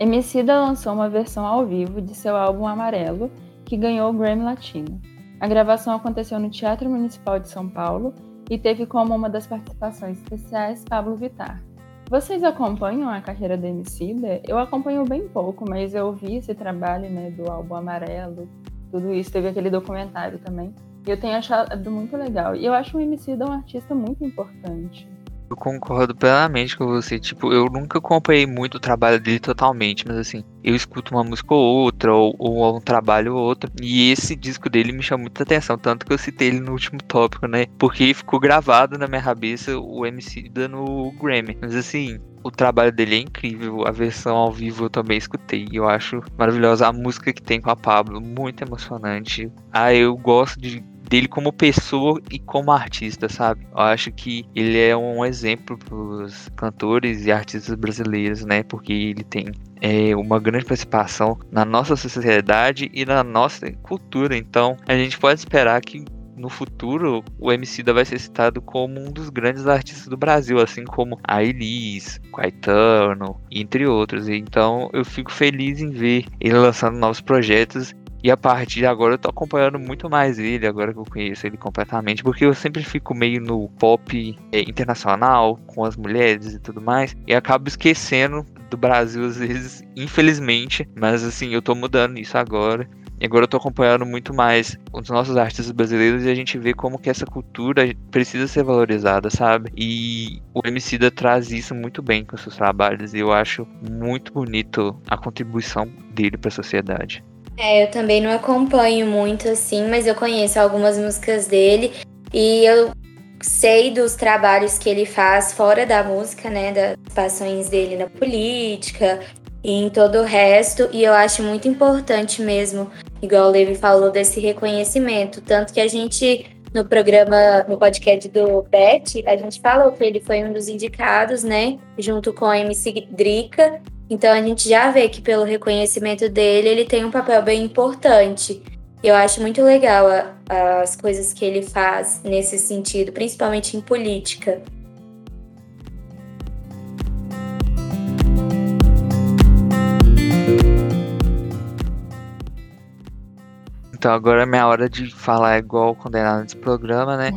Emicida lançou uma versão ao vivo de seu álbum Amarelo, que ganhou o Grammy Latino. A gravação aconteceu no Teatro Municipal de São Paulo e teve como uma das participações especiais Pablo Vittar. Vocês acompanham a carreira da Emicida? Eu acompanho bem pouco, mas eu vi esse trabalho né, do álbum Amarelo, tudo isso. Teve aquele documentário também. E eu tenho achado muito legal. E eu acho o Emicida um artista muito importante. Eu concordo plenamente com você. Tipo, eu nunca acompanhei muito o trabalho dele totalmente, mas assim, eu escuto uma música ou outra, ou, ou um trabalho ou outro. E esse disco dele me chamou muita atenção, tanto que eu citei ele no último tópico, né? Porque ficou gravado na minha cabeça o MC da no Grammy. Mas assim, o trabalho dele é incrível, a versão ao vivo eu também escutei, eu acho maravilhosa a música que tem com a Pablo, muito emocionante. Ah, eu gosto de dele como pessoa e como artista, sabe? Eu acho que ele é um exemplo para os cantores e artistas brasileiros, né? Porque ele tem é, uma grande participação na nossa sociedade e na nossa cultura. Então, a gente pode esperar que no futuro o MC da vai ser citado como um dos grandes artistas do Brasil, assim como a Elis, Caetano, entre outros. Então eu fico feliz em ver ele lançando novos projetos e a partir de agora eu tô acompanhando muito mais ele, agora que eu conheço ele completamente, porque eu sempre fico meio no pop é, internacional, com as mulheres e tudo mais, e acabo esquecendo do Brasil às vezes, infelizmente, mas assim, eu tô mudando isso agora. E agora eu tô acompanhando muito mais os nossos artistas brasileiros e a gente vê como que essa cultura precisa ser valorizada, sabe? E o Emicida traz isso muito bem com seus trabalhos e eu acho muito bonito a contribuição dele para a sociedade. É, eu também não acompanho muito assim, mas eu conheço algumas músicas dele e eu sei dos trabalhos que ele faz fora da música, né, das participações dele na política e em todo o resto, e eu acho muito importante mesmo, igual o Levi falou, desse reconhecimento, tanto que a gente no programa, no podcast do Bet, a gente falou que ele foi um dos indicados, né, junto com a MC Drica, então a gente já vê que pelo reconhecimento dele, ele tem um papel bem importante. Eu acho muito legal a, as coisas que ele faz nesse sentido, principalmente em política. Então agora é minha hora de falar igual condenado nesse programa, né?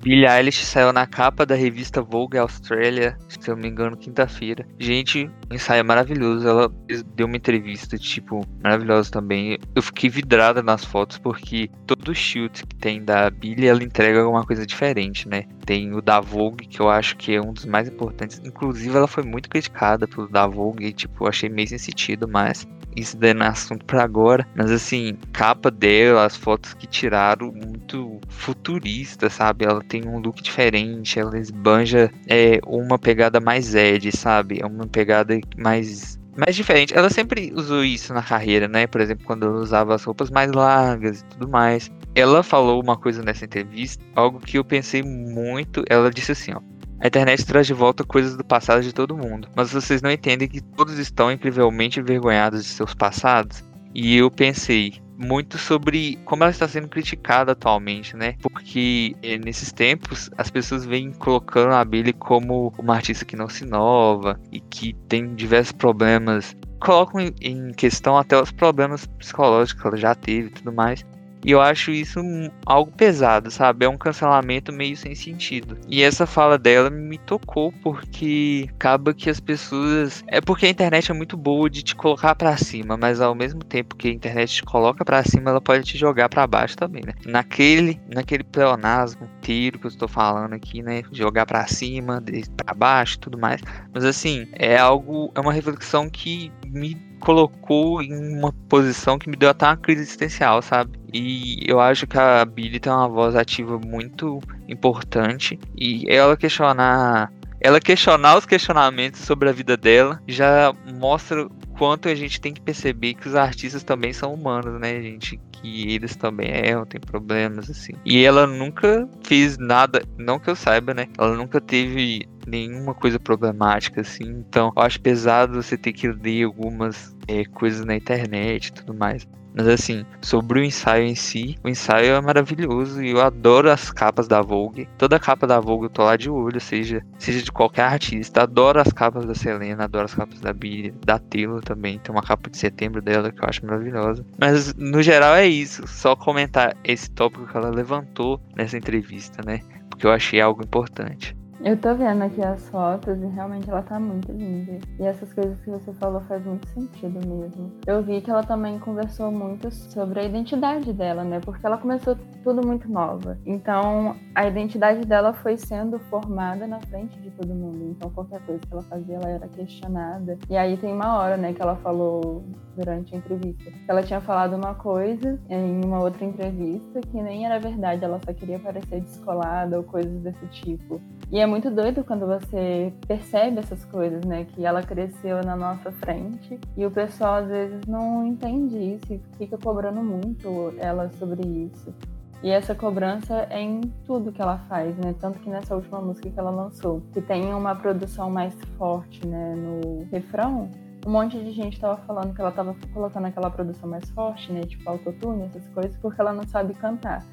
Billie Eilish saiu na capa da revista Vogue Australia, se eu não me engano, quinta-feira. Gente, o ensaio maravilhoso. Ela deu uma entrevista, tipo, maravilhosa também. Eu fiquei vidrada nas fotos porque todo shoot que tem da Billie, ela entrega alguma coisa diferente, né? Tem o da Vogue, que eu acho que é um dos mais importantes. Inclusive, ela foi muito criticada pelo da Vogue, e, tipo, eu achei meio sem sentido, mas isso daí não é assunto pra agora. Mas assim, capa dela, as fotos que tiraram, muito futurista, sabe? Ela tem um look diferente, ela esbanja é, uma pegada mais Ed, sabe? É uma pegada mais mais diferente. Ela sempre usou isso na carreira, né? Por exemplo, quando ela usava as roupas mais largas e tudo mais. Ela falou uma coisa nessa entrevista, algo que eu pensei muito. Ela disse assim, ó. A internet traz de volta coisas do passado de todo mundo, mas vocês não entendem que todos estão incrivelmente envergonhados de seus passados? E eu pensei muito sobre como ela está sendo criticada atualmente, né? Porque eh, nesses tempos as pessoas vêm colocando a Billie como uma artista que não se inova e que tem diversos problemas colocam em questão até os problemas psicológicos que ela já teve e tudo mais. E eu acho isso algo pesado, sabe? É um cancelamento meio sem sentido. E essa fala dela me tocou porque acaba que as pessoas. É porque a internet é muito boa de te colocar para cima, mas ao mesmo tempo que a internet te coloca para cima, ela pode te jogar para baixo também, né? Naquele, naquele pleonasmo inteiro que eu estou falando aqui, né? Jogar para cima, para baixo, tudo mais. Mas assim, é algo, é uma reflexão que me colocou em uma posição que me deu até uma crise existencial, sabe? E eu acho que a Billy tem uma voz ativa muito importante e ela questionar ela questionar os questionamentos sobre a vida dela já mostra quanto a gente tem que perceber que os artistas também são humanos, né, gente? Que eles também erram, tem problemas, assim. E ela nunca fez nada, não que eu saiba, né? Ela nunca teve nenhuma coisa problemática, assim. Então, eu acho pesado você ter que ler algumas é, coisas na internet e tudo mais. Mas assim, sobre o ensaio em si, o ensaio é maravilhoso e eu adoro as capas da Vogue. Toda capa da Vogue eu tô lá de olho, seja, seja de qualquer artista. Adoro as capas da Selena, adoro as capas da Billie, da Taylor também. Tem uma capa de setembro dela que eu acho maravilhosa. Mas no geral é isso, só comentar esse tópico que ela levantou nessa entrevista, né? Porque eu achei algo importante. Eu tô vendo aqui as fotos e realmente ela tá muito linda. E essas coisas que você falou faz muito sentido mesmo. Eu vi que ela também conversou muito sobre a identidade dela, né? Porque ela começou tudo muito nova. Então, a identidade dela foi sendo formada na frente de todo mundo. Então, qualquer coisa que ela fazia, ela era questionada. E aí tem uma hora, né, que ela falou durante a entrevista. Ela tinha falado uma coisa em uma outra entrevista que nem era verdade, ela só queria parecer descolada ou coisas desse tipo. E é muito doido quando você percebe essas coisas, né? Que ela cresceu na nossa frente e o pessoal às vezes não entende isso e fica cobrando muito ela sobre isso. E essa cobrança é em tudo que ela faz, né? Tanto que nessa última música que ela lançou, que tem uma produção mais forte, né, no refrão, um monte de gente tava falando que ela tava colocando aquela produção mais forte, né? Tipo autotune, essas coisas, porque ela não sabe cantar.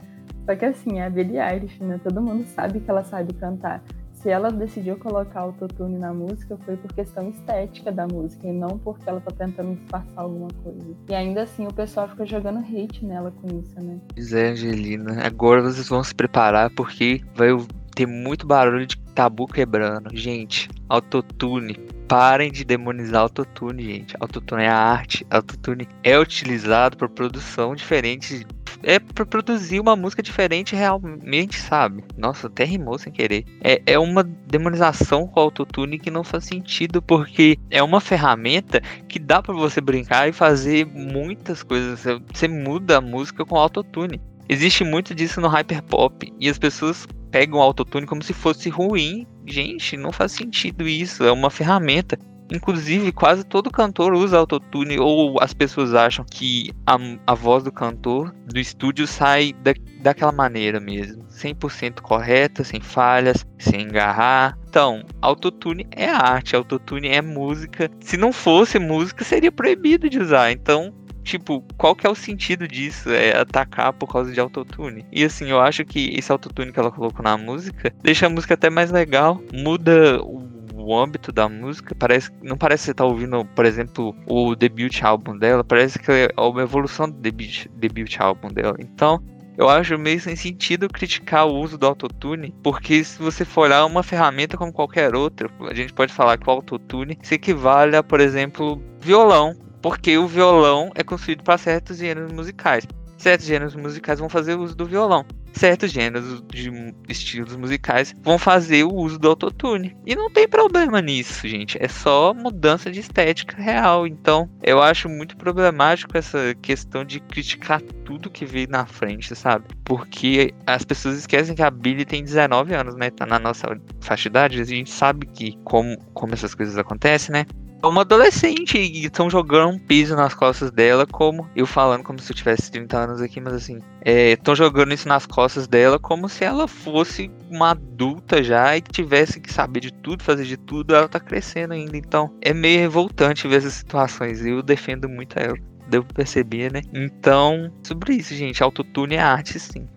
Só que assim, é a Billie Eilish, né? Todo mundo sabe que ela sabe cantar. Se ela decidiu colocar autotune na música, foi por questão estética da música e não porque ela tá tentando disfarçar alguma coisa. E ainda assim o pessoal fica jogando hate nela com isso, né? Pois é, Angelina. Agora vocês vão se preparar porque vai ter muito barulho de tabu quebrando. Gente, autotune parem de demonizar autotune, gente. Autotune é arte, autotune é utilizado para produção diferente, é para produzir uma música diferente realmente, sabe? Nossa, até rimou sem querer. É, é uma demonização com autotune que não faz sentido, porque é uma ferramenta que dá para você brincar e fazer muitas coisas. Você muda a música com autotune. existe muito disso no hyperpop e as pessoas pegam o autotune como se fosse ruim. Gente, não faz sentido isso. É uma ferramenta. Inclusive, quase todo cantor usa autotune, ou as pessoas acham que a, a voz do cantor do estúdio sai da, daquela maneira mesmo, 100% correta, sem falhas, sem engarrar. Então, autotune é arte, autotune é música. Se não fosse música, seria proibido de usar. Então, Tipo, qual que é o sentido disso? É atacar por causa de autotune. E assim, eu acho que esse autotune que ela colocou na música deixa a música até mais legal, muda o o âmbito da música, parece não parece que você tá ouvindo, por exemplo, o debut álbum dela, parece que é uma evolução do debut, debut álbum dela. Então, eu acho meio sem sentido criticar o uso do autotune, porque se você for olhar uma ferramenta como qualquer outra, a gente pode falar que o autotune se equivale a, por exemplo, violão porque o violão é construído para certos gêneros musicais. Certos gêneros musicais vão fazer uso do violão. Certos gêneros de estilos musicais vão fazer o uso do autotune. E não tem problema nisso, gente. É só mudança de estética real. Então, eu acho muito problemático essa questão de criticar tudo que veio na frente, sabe? Porque as pessoas esquecem que a Billy tem 19 anos, né? Tá na nossa faixa de idade. A gente sabe que como, como essas coisas acontecem, né? É uma adolescente e estão jogando um piso nas costas dela, como eu falando como se eu tivesse 30 anos aqui, mas assim, estão é, jogando isso nas costas dela como se ela fosse uma adulta já e tivesse que saber de tudo, fazer de tudo, ela tá crescendo ainda. Então é meio revoltante ver essas situações. Eu defendo muito ela, devo perceber, né? Então, sobre isso, gente, autotune é arte, sim.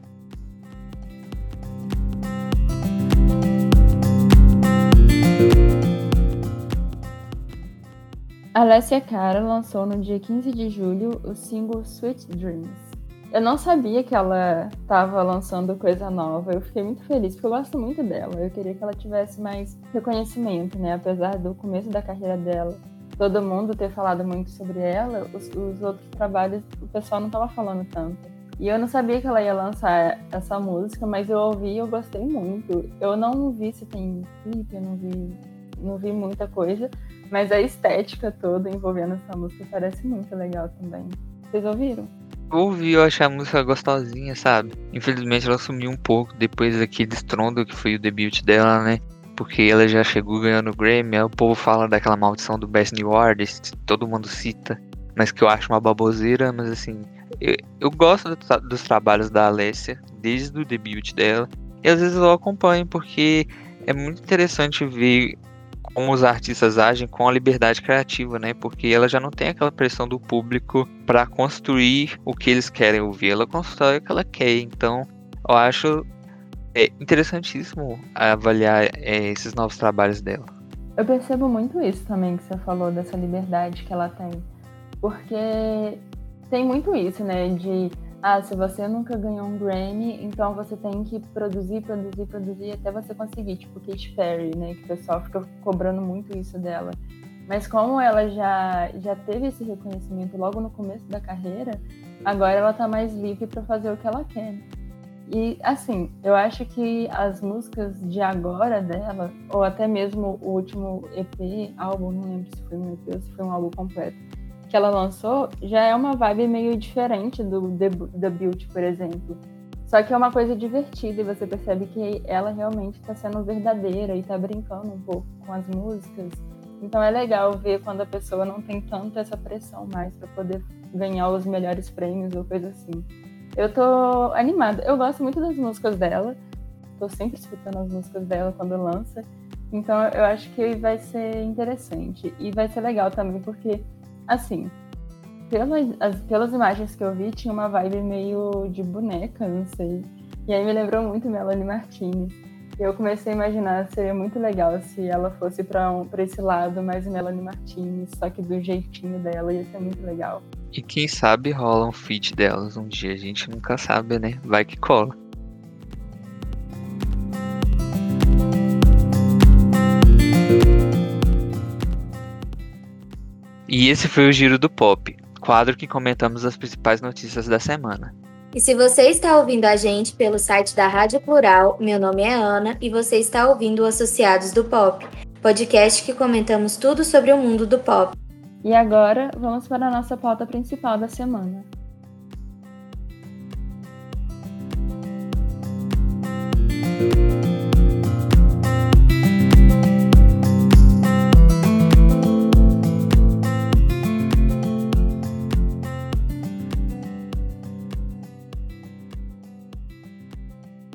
Alessia Cara lançou no dia 15 de julho o single Sweet Dreams. Eu não sabia que ela estava lançando coisa nova. Eu fiquei muito feliz, porque eu gosto muito dela. Eu queria que ela tivesse mais reconhecimento, né? Apesar do começo da carreira dela, todo mundo ter falado muito sobre ela, os, os outros trabalhos o pessoal não estava falando tanto. E eu não sabia que ela ia lançar essa música, mas eu ouvi e eu gostei muito. Eu não vi se tem clipe, eu não vi, não vi muita coisa, mas a estética toda envolvendo essa música parece muito legal também. Vocês ouviram? ouvi, eu achei a música gostosinha, sabe? Infelizmente ela sumiu um pouco depois daquele estrondo que foi o debut dela, né? Porque ela já chegou ganhando o Grammy, aí o povo fala daquela maldição do Best New Artist, todo mundo cita, mas que eu acho uma baboseira, mas assim, eu, eu gosto do, dos trabalhos da Alessia, desde o debut dela, e às vezes eu acompanho porque é muito interessante ver como os artistas agem com a liberdade criativa, né? Porque ela já não tem aquela pressão do público para construir o que eles querem ouvir, ela constrói o que ela quer. Então, eu acho é, interessantíssimo avaliar é, esses novos trabalhos dela. Eu percebo muito isso também que você falou dessa liberdade que ela tem, porque tem muito isso, né? De ah, se você nunca ganhou um Grammy, então você tem que produzir, produzir, produzir até você conseguir, tipo Katy Perry, né? Que o pessoal fica cobrando muito isso dela. Mas como ela já, já teve esse reconhecimento logo no começo da carreira, agora ela tá mais livre para fazer o que ela quer. E assim, eu acho que as músicas de agora dela, ou até mesmo o último EP, álbum, não lembro se foi um EP ou se foi um álbum completo, que ela lançou já é uma vibe meio diferente do The, Beauty, por exemplo. Só que é uma coisa divertida e você percebe que ela realmente está sendo verdadeira e está brincando um pouco com as músicas. Então é legal ver quando a pessoa não tem tanto essa pressão mais para poder ganhar os melhores prêmios ou coisa assim. Eu tô animada. Eu gosto muito das músicas dela. Tô sempre escutando as músicas dela quando lança. Então eu acho que vai ser interessante. E vai ser legal também porque Assim, pelas, as, pelas imagens que eu vi, tinha uma vibe meio de boneca, não sei. E aí me lembrou muito Melanie Martinez. E eu comecei a imaginar, seria muito legal se ela fosse para um, esse lado mais Melanie Martinez, só que do jeitinho dela, ia ser muito legal. E quem sabe rola um feat delas um dia, a gente nunca sabe, né? Vai que cola. E esse foi o Giro do Pop, quadro que comentamos as principais notícias da semana. E se você está ouvindo a gente pelo site da Rádio Plural, meu nome é Ana e você está ouvindo o Associados do Pop, podcast que comentamos tudo sobre o mundo do pop. E agora vamos para a nossa pauta principal da semana.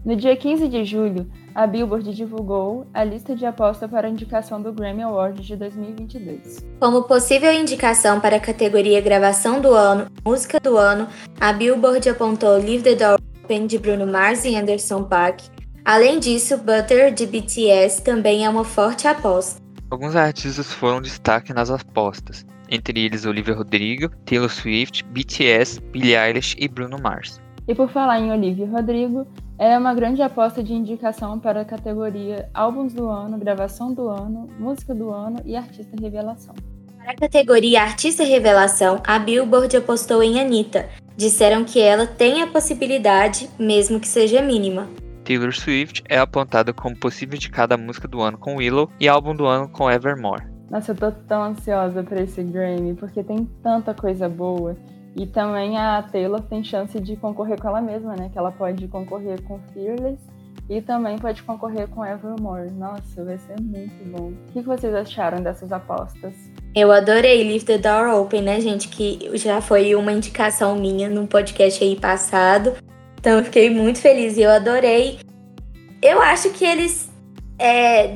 No dia 15 de julho, a Billboard divulgou a lista de aposta para a indicação do Grammy Awards de 2022. Como possível indicação para a categoria Gravação do Ano, Música do Ano, a Billboard apontou Leave the Door Open de Bruno Mars e Anderson Paak. Além disso, Butter de BTS também é uma forte aposta. Alguns artistas foram destaque nas apostas, entre eles Olivia Rodrigo, Taylor Swift, BTS, Billie Eilish e Bruno Mars. E por falar em Olivia Rodrigo, é uma grande aposta de indicação para a categoria Álbuns do Ano, Gravação do Ano, Música do Ano e Artista Revelação. Para a categoria Artista Revelação, a Billboard apostou em Anitta. Disseram que ela tem a possibilidade, mesmo que seja mínima. Taylor Swift é apontada como possível indicada música do ano com Willow e álbum do ano com Evermore. Nossa, eu tô tão ansiosa por esse Grammy, porque tem tanta coisa boa. E também a Taylor tem chance de concorrer com ela mesma, né? Que ela pode concorrer com Fearless e também pode concorrer com Evermore. Nossa, vai ser muito bom. O que vocês acharam dessas apostas? Eu adorei Leave the Door Open, né, gente? Que já foi uma indicação minha num podcast aí passado. Então eu fiquei muito feliz e eu adorei. Eu acho que eles é,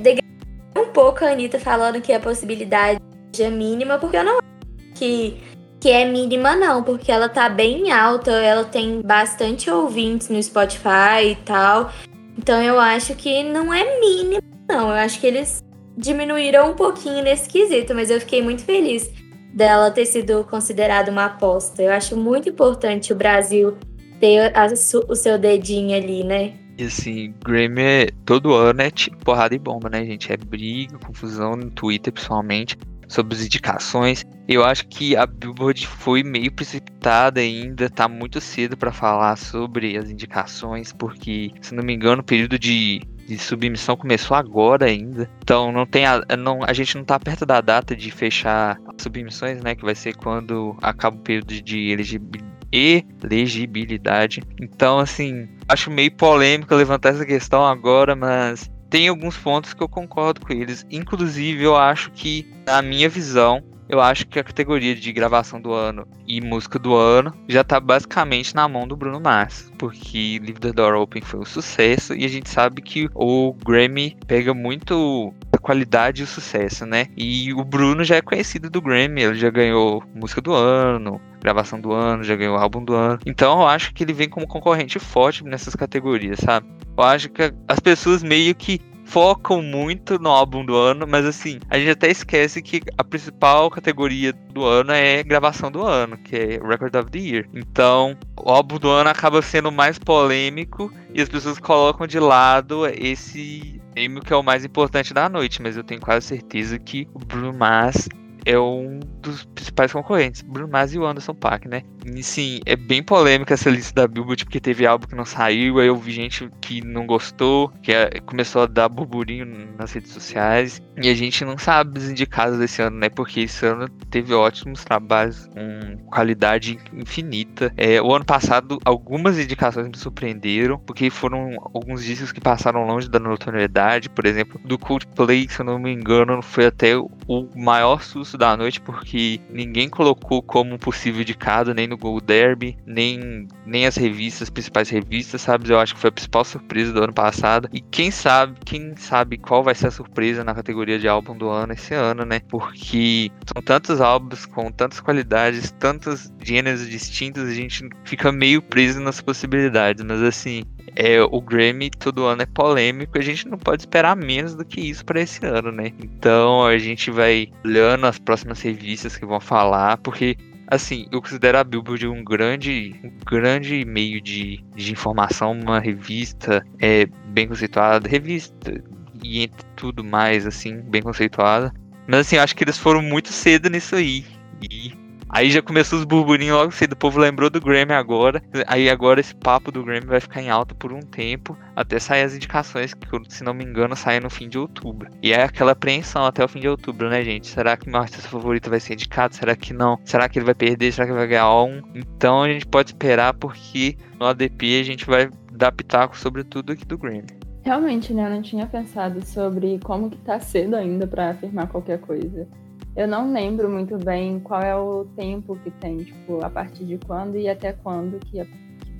um pouco a Anitta falando que a possibilidade é mínima, porque eu não acho que que é mínima, não, porque ela tá bem alta, ela tem bastante ouvintes no Spotify e tal. Então eu acho que não é mínima, não. Eu acho que eles diminuíram um pouquinho nesse quesito, mas eu fiquei muito feliz dela ter sido considerada uma aposta. Eu acho muito importante o Brasil ter a, o seu dedinho ali, né? E assim, Grammy é, todo ano é tipo porrada e bomba, né, gente? É briga, confusão no Twitter, principalmente sobre as indicações. Eu acho que a Billboard foi meio precipitada ainda, tá muito cedo para falar sobre as indicações, porque, se não me engano, o período de, de submissão começou agora ainda. Então não tem a, não, a gente não tá perto da data de fechar as submissões, né, que vai ser quando acaba o período de elegibilidade. Então, assim, acho meio polêmico levantar essa questão agora, mas tem alguns pontos que eu concordo com eles. Inclusive, eu acho que, na minha visão, eu acho que a categoria de gravação do ano e música do ano já tá basicamente na mão do Bruno Mars, porque Leave the Door Open foi um sucesso e a gente sabe que o Grammy pega muito a qualidade e o sucesso, né? E o Bruno já é conhecido do Grammy, ele já ganhou música do ano, gravação do ano, já ganhou álbum do ano. Então eu acho que ele vem como concorrente forte nessas categorias, sabe? Eu acho que as pessoas meio que focam muito no álbum do ano, mas assim, a gente até esquece que a principal categoria do ano é gravação do ano, que é Record of the Year. Então, o álbum do ano acaba sendo mais polêmico e as pessoas colocam de lado esse prêmio que é o mais importante da noite, mas eu tenho quase certeza que o Bruno Mars é um dos principais concorrentes, Bruno Mars e o Anderson Paak, né? E sim, é bem polêmica essa lista da Billboard, porque teve álbum que não saiu, aí eu vi gente que não gostou, que é, começou a dar burburinho nas redes sociais, e a gente não sabe os indicados desse ano, né? Porque esse ano teve ótimos trabalhos, com qualidade infinita. É, o ano passado, algumas indicações me surpreenderam, porque foram alguns discos que passaram longe da notoriedade, por exemplo, do Coldplay, se eu não me engano, foi até o maior da noite porque ninguém colocou como possível indicado, nem no Gold Derby, nem, nem as revistas, as principais revistas, sabe? Eu acho que foi a principal surpresa do ano passado. E quem sabe, quem sabe qual vai ser a surpresa na categoria de álbum do ano esse ano, né? Porque são tantos álbuns com tantas qualidades, tantos gêneros distintos, a gente fica meio preso nas possibilidades. Mas assim, é, o Grammy todo ano é polêmico, a gente não pode esperar menos do que isso para esse ano, né? Então a gente vai olhando as próximas revistas que vão falar, porque assim, eu considero a Billboard um grande, um grande meio de, de informação, uma revista é, bem conceituada, revista e entre tudo mais, assim, bem conceituada. Mas assim, acho que eles foram muito cedo nisso aí. E Aí já começou os burburinhos logo cedo. O povo lembrou do Grammy agora. Aí agora esse papo do Grammy vai ficar em alta por um tempo. Até sair as indicações, que se não me engano, saem no fim de outubro. E é aquela apreensão até o fim de outubro, né, gente? Será que meu artista favorito vai ser indicado? Será que não? Será que ele vai perder? Será que ele vai ganhar um? Então a gente pode esperar porque no ADP a gente vai dar pitaco sobre tudo aqui do Grammy. Realmente, né? Eu não tinha pensado sobre como que tá cedo ainda para afirmar qualquer coisa. Eu não lembro muito bem qual é o tempo que tem, tipo, a partir de quando e até quando que,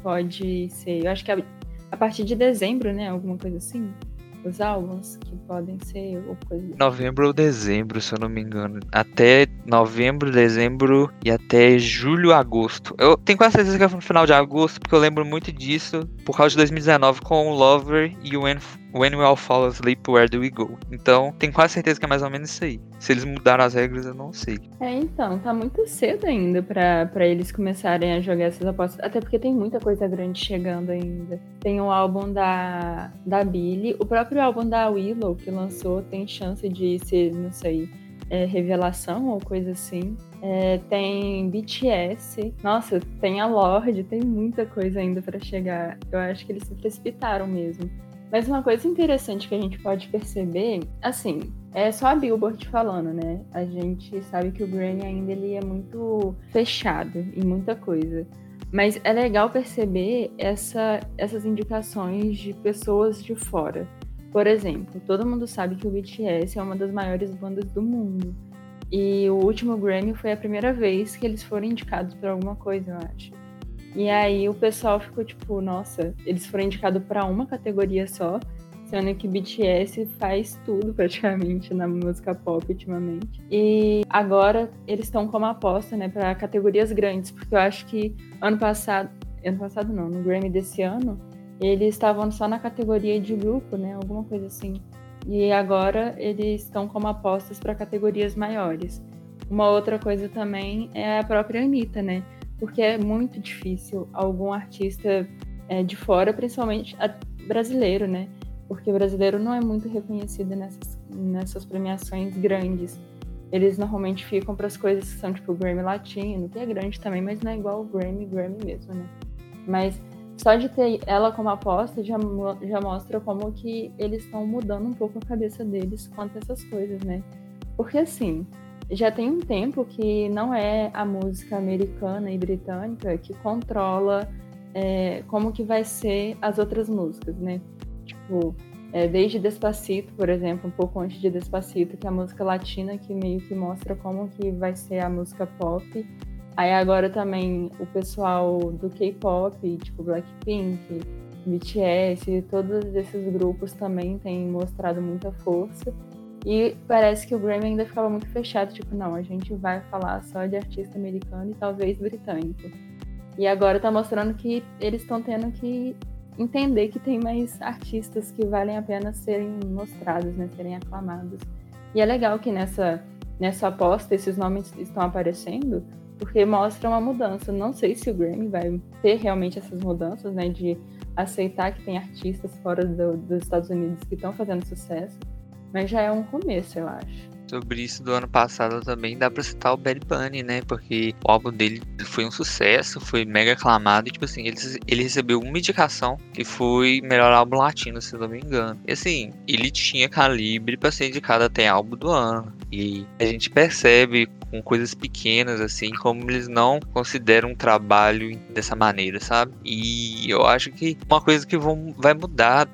pode ser. Eu acho que a, a partir de dezembro, né? Alguma coisa assim os álbuns que podem ser ou coisa. Novembro ou dezembro, se eu não me engano. Até novembro, dezembro e até julho, agosto. Eu tenho quase certeza que é no final de agosto, porque eu lembro muito disso por causa de 2019 com o Lover e o When When We All Fall Asleep, Where Do We Go? Então, tenho quase certeza que é mais ou menos isso aí. Se eles mudaram as regras, eu não sei. É, então, tá muito cedo ainda para eles começarem a jogar essas apostas. Até porque tem muita coisa grande chegando ainda. Tem o álbum da, da Billy, o próprio álbum da Willow que lançou tem chance de ser, não sei, é, revelação ou coisa assim. É, tem BTS, nossa, tem a Lorde, tem muita coisa ainda para chegar. Eu acho que eles se precipitaram mesmo. Mas uma coisa interessante que a gente pode perceber, assim, é só a Billboard falando, né? A gente sabe que o Grammy ainda ele é muito fechado em muita coisa. Mas é legal perceber essa, essas indicações de pessoas de fora. Por exemplo, todo mundo sabe que o BTS é uma das maiores bandas do mundo. E o último Grammy foi a primeira vez que eles foram indicados por alguma coisa, eu acho. E aí o pessoal ficou tipo, nossa, eles foram indicados para uma categoria só, sendo que BTS faz tudo praticamente na música pop ultimamente. E agora eles estão como aposta, né, para categorias grandes, porque eu acho que ano passado, ano passado não, no Grammy desse ano, eles estavam só na categoria de grupo, né, alguma coisa assim. E agora eles estão como apostas para categorias maiores. Uma outra coisa também é a própria Anitta, né? Porque é muito difícil algum artista é, de fora, principalmente brasileiro, né? Porque brasileiro não é muito reconhecido nessas, nessas premiações grandes. Eles normalmente ficam para as coisas que são tipo o Grammy Latino, que é grande também, mas não é igual o Grammy, Grammy mesmo, né? Mas só de ter ela como aposta já, já mostra como que eles estão mudando um pouco a cabeça deles quanto a essas coisas, né? Porque assim, já tem um tempo que não é a música americana e britânica que controla é, como que vai ser as outras músicas, né? Tipo, é, desde Despacito, por exemplo, um pouco antes de Despacito, que é a música latina que meio que mostra como que vai ser a música pop. Aí agora também o pessoal do K-pop, tipo Blackpink, BTS, todos esses grupos também têm mostrado muita força. E parece que o Grammy ainda ficava muito fechado, tipo, não, a gente vai falar só de artista americano e talvez britânico. E agora tá mostrando que eles estão tendo que entender que tem mais artistas que valem a pena serem mostrados, né, serem aclamados. E é legal que nessa nessa aposta esses nomes estão aparecendo, porque mostra uma mudança. Não sei se o Grammy vai ter realmente essas mudanças, né, de aceitar que tem artistas fora do, dos Estados Unidos que estão fazendo sucesso mas já é um começo, eu acho. Sobre isso do ano passado também dá pra citar o Bad Bunny, né? Porque o álbum dele foi um sucesso, foi mega aclamado. E, tipo assim, ele, ele recebeu uma indicação que foi melhor álbum latino, se não me engano. E assim, ele tinha calibre para ser indicado até álbum do ano. E a gente percebe com coisas pequenas, assim, como eles não consideram um trabalho dessa maneira, sabe? E eu acho que uma coisa que vão, vai mudar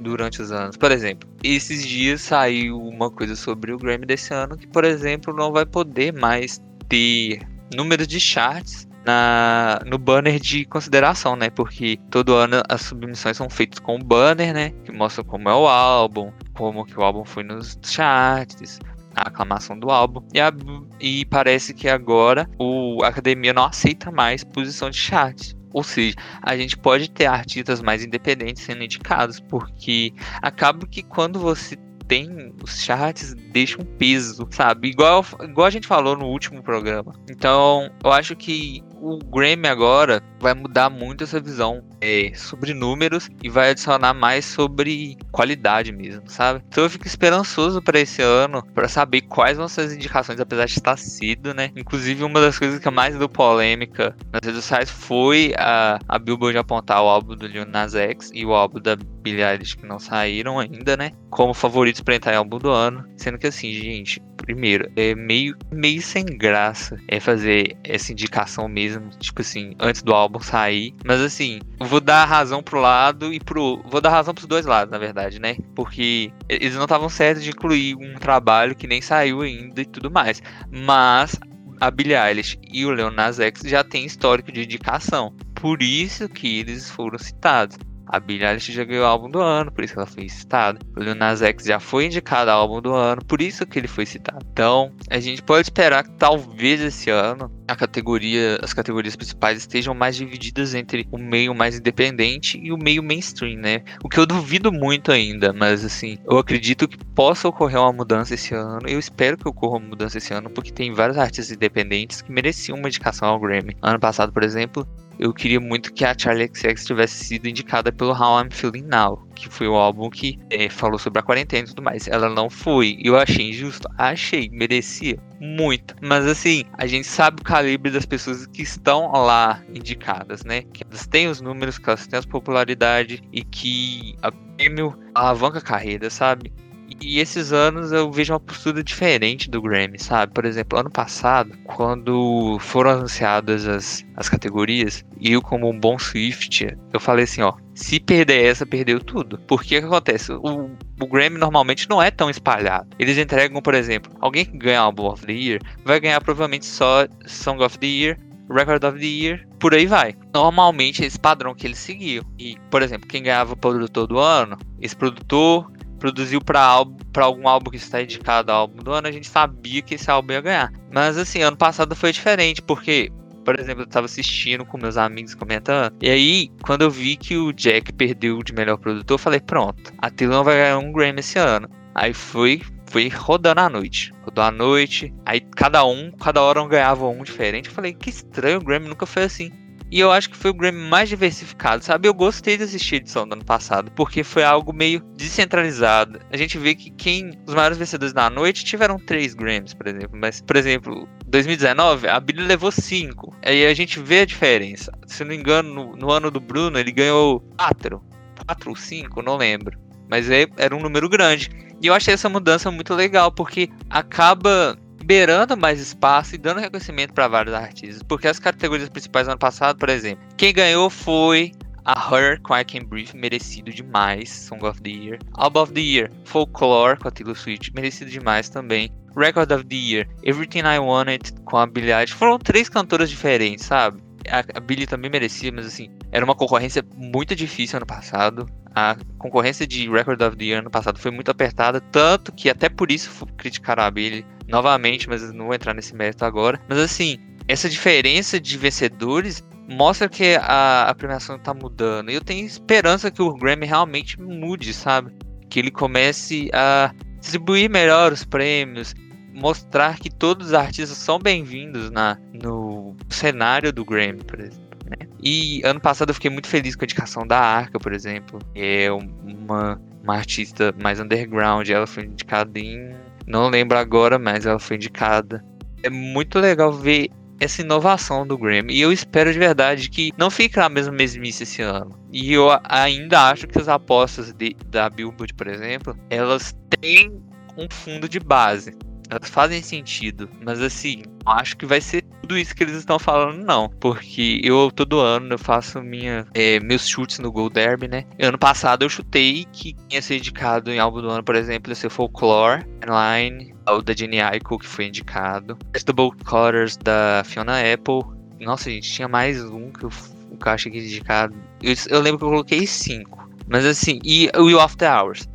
durante os anos. Por exemplo, esses dias saiu uma coisa sobre o Grammy desse ano que, por exemplo, não vai poder mais ter números de charts na, no banner de consideração, né? Porque todo ano as submissões são feitas com o banner, né? Que mostra como é o álbum, como que o álbum foi nos charts, a aclamação do álbum. E, a, e parece que agora o, a academia não aceita mais posição de chart. Ou seja, a gente pode ter artistas mais independentes sendo indicados, porque acaba que quando você tem os charts deixa um peso, sabe? Igual, igual a gente falou no último programa. Então, eu acho que o Grammy agora vai mudar muito essa visão é, sobre números e vai adicionar mais sobre qualidade mesmo, sabe? Então eu fico esperançoso para esse ano para saber quais vão ser as indicações, apesar de estar sido, né? Inclusive uma das coisas que mais deu polêmica nas redes sociais foi a, a Billboard apontar o álbum do Lil Nas X e o álbum da Eilish que não saíram ainda, né? Como favoritos para entrar em álbum do ano, sendo que assim, gente, primeiro, é meio, meio sem graça é fazer essa indicação mesmo, tipo assim, antes do álbum sair. Mas assim, vou dar razão pro lado e pro. Vou dar razão pros dois lados, na verdade, né? Porque eles não estavam certos de incluir um trabalho que nem saiu ainda e tudo mais. Mas a Billie Eilish e o Leon Nas X já têm histórico de indicação. Por isso que eles foram citados. A Billie Eilish já ganhou o álbum do ano, por isso que ela foi citada. O Lil Nas X já foi indicado ao álbum do ano, por isso que ele foi citado. Então, a gente pode esperar que talvez esse ano a categoria, as categorias principais estejam mais divididas entre o meio mais independente e o meio mainstream, né? O que eu duvido muito ainda, mas assim, eu acredito que possa ocorrer uma mudança esse ano. Eu espero que ocorra uma mudança esse ano, porque tem vários artistas independentes que mereciam uma indicação ao Grammy. Ano passado, por exemplo, eu queria muito que a Charlie XX tivesse sido indicada pelo How I'm Feeling Now, que foi o álbum que é, falou sobre a quarentena e tudo mais. Ela não foi. Eu achei injusto. Achei, merecia muito. Mas assim, a gente sabe o calibre das pessoas que estão lá indicadas, né? Que elas têm os números, que elas têm a popularidade e que a prêmio alavanca a carreira, sabe? E esses anos eu vejo uma postura diferente do Grammy, sabe? Por exemplo, ano passado, quando foram anunciadas as, as categorias, eu, como um bom Swift, eu falei assim: ó, se perder essa, perdeu tudo. Porque o que acontece? O, o Grammy normalmente não é tão espalhado. Eles entregam, por exemplo, alguém que ganha Album of the Year vai ganhar provavelmente só Song of the Year, Record of the Year, por aí vai. Normalmente é esse padrão que eles seguiam. E, por exemplo, quem ganhava produtor do ano, esse produtor produziu para algum álbum que está indicado ao álbum do ano, a gente sabia que esse álbum ia ganhar. Mas assim, ano passado foi diferente, porque, por exemplo, eu estava assistindo com meus amigos comentando, e aí, quando eu vi que o Jack perdeu de melhor produtor, eu falei, pronto, a Taylor vai ganhar um Grammy esse ano. Aí foi foi rodando a noite. Rodou a noite. Aí cada um, cada hora um ganhava um diferente. Eu falei, que estranho, o Grammy nunca foi assim. E eu acho que foi o Grammy mais diversificado, sabe? Eu gostei de assistir a edição do ano passado, porque foi algo meio descentralizado. A gente vê que quem. Os maiores vencedores da noite tiveram três Grammys, por exemplo. Mas, por exemplo, 2019, a Billie levou cinco. Aí a gente vê a diferença. Se não me engano, no, no ano do Bruno, ele ganhou quatro. Quatro ou cinco, não lembro. Mas é, era um número grande. E eu achei essa mudança muito legal, porque acaba liberando mais espaço e dando reconhecimento para vários artistas. Porque as categorias principais do ano passado, por exemplo, quem ganhou foi a Her com I Can Breathe, merecido demais, Song of the Year. Album of the Year, Folklore com a Taylor Swift, merecido demais também. Record of the Year, Everything I Wanted com a Billie Eilish. Foram três cantoras diferentes, sabe? A, Billie também merecia, mas assim, era uma concorrência muito difícil ano passado. A concorrência de Record of the Year ano passado foi muito apertada, tanto que até por isso criticaram a Billie novamente, mas não vou entrar nesse mérito agora. Mas assim, essa diferença de vencedores mostra que a, a premiação está mudando. E eu tenho esperança que o Grammy realmente mude, sabe? Que ele comece a distribuir melhor os prêmios, mostrar que todos os artistas são bem-vindos na no cenário do Grammy, por exemplo. Né? E ano passado eu fiquei muito feliz com a indicação da Arca, por exemplo. É uma, uma artista mais underground. Ela foi indicada em não lembro agora, mas ela foi indicada. É muito legal ver essa inovação do Grammy. E eu espero de verdade que não fique a mesma mesmice esse ano. E eu ainda acho que as apostas de, da Billboard, por exemplo, elas têm um fundo de base elas fazem sentido, mas assim, acho que vai ser tudo isso que eles estão falando, não. Porque eu todo ano eu faço minha, é, meus chutes no Gold Derby, né? Ano passado eu chutei que ia ser indicado em álbum do ano, por exemplo, ia ser Folklore, Line, o da Jenny Aiko, que foi indicado. Vegetable Colors da Fiona Apple. Nossa, gente, tinha mais um que eu, que eu achei que indicado. Eu, eu lembro que eu coloquei cinco. Mas assim, e o After Hours.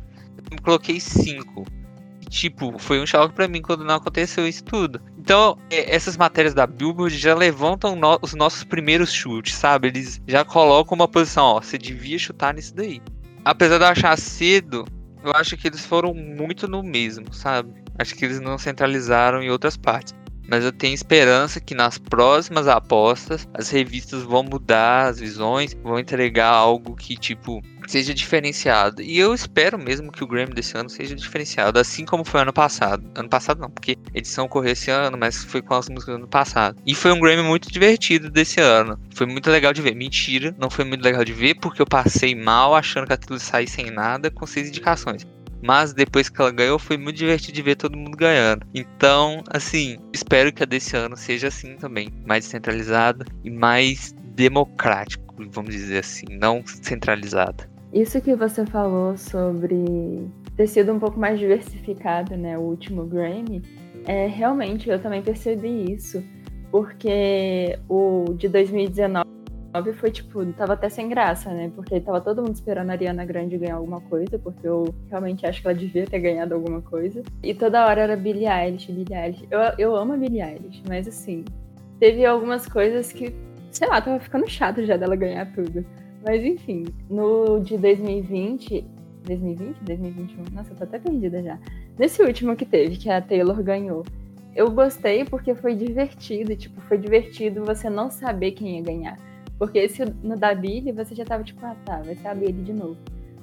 Eu coloquei cinco tipo, foi um choque para mim quando não aconteceu isso tudo. Então, é, essas matérias da Billboard já levantam no, os nossos primeiros chutes, sabe? Eles já colocam uma posição, ó, você devia chutar nisso daí. Apesar de eu achar cedo, eu acho que eles foram muito no mesmo, sabe? Acho que eles não centralizaram em outras partes. Mas eu tenho esperança que nas próximas apostas as revistas vão mudar as visões, vão entregar algo que, tipo, seja diferenciado. E eu espero mesmo que o Grammy desse ano seja diferenciado, assim como foi ano passado. Ano passado não, porque a edição ocorreu esse ano, mas foi com as músicas do ano passado. E foi um Grammy muito divertido desse ano. Foi muito legal de ver. Mentira, não foi muito legal de ver, porque eu passei mal achando que a trilha sair sem nada com seis indicações. Mas depois que ela ganhou, foi muito divertido de ver todo mundo ganhando. Então, assim, espero que a desse ano seja assim também. Mais descentralizada e mais democrático, vamos dizer assim, não centralizada. Isso que você falou sobre ter sido um pouco mais diversificado, né, o último Grammy, é realmente eu também percebi isso, porque o de 2019 2019 foi, tipo, tava até sem graça, né? Porque tava todo mundo esperando a Ariana Grande ganhar alguma coisa, porque eu realmente acho que ela devia ter ganhado alguma coisa. E toda hora era Billie Eilish, Billie Eilish. Eu, eu amo a Billie Eilish, mas assim, teve algumas coisas que, sei lá, tava ficando chato já dela ganhar tudo. Mas enfim, no de 2020, 2020, 2021, nossa, eu tô até perdida já. Nesse último que teve, que a Taylor ganhou, eu gostei porque foi divertido, tipo, foi divertido você não saber quem ia ganhar. Porque esse no da Billy, você já tava tipo, ah tá, vai ser a Billy de novo.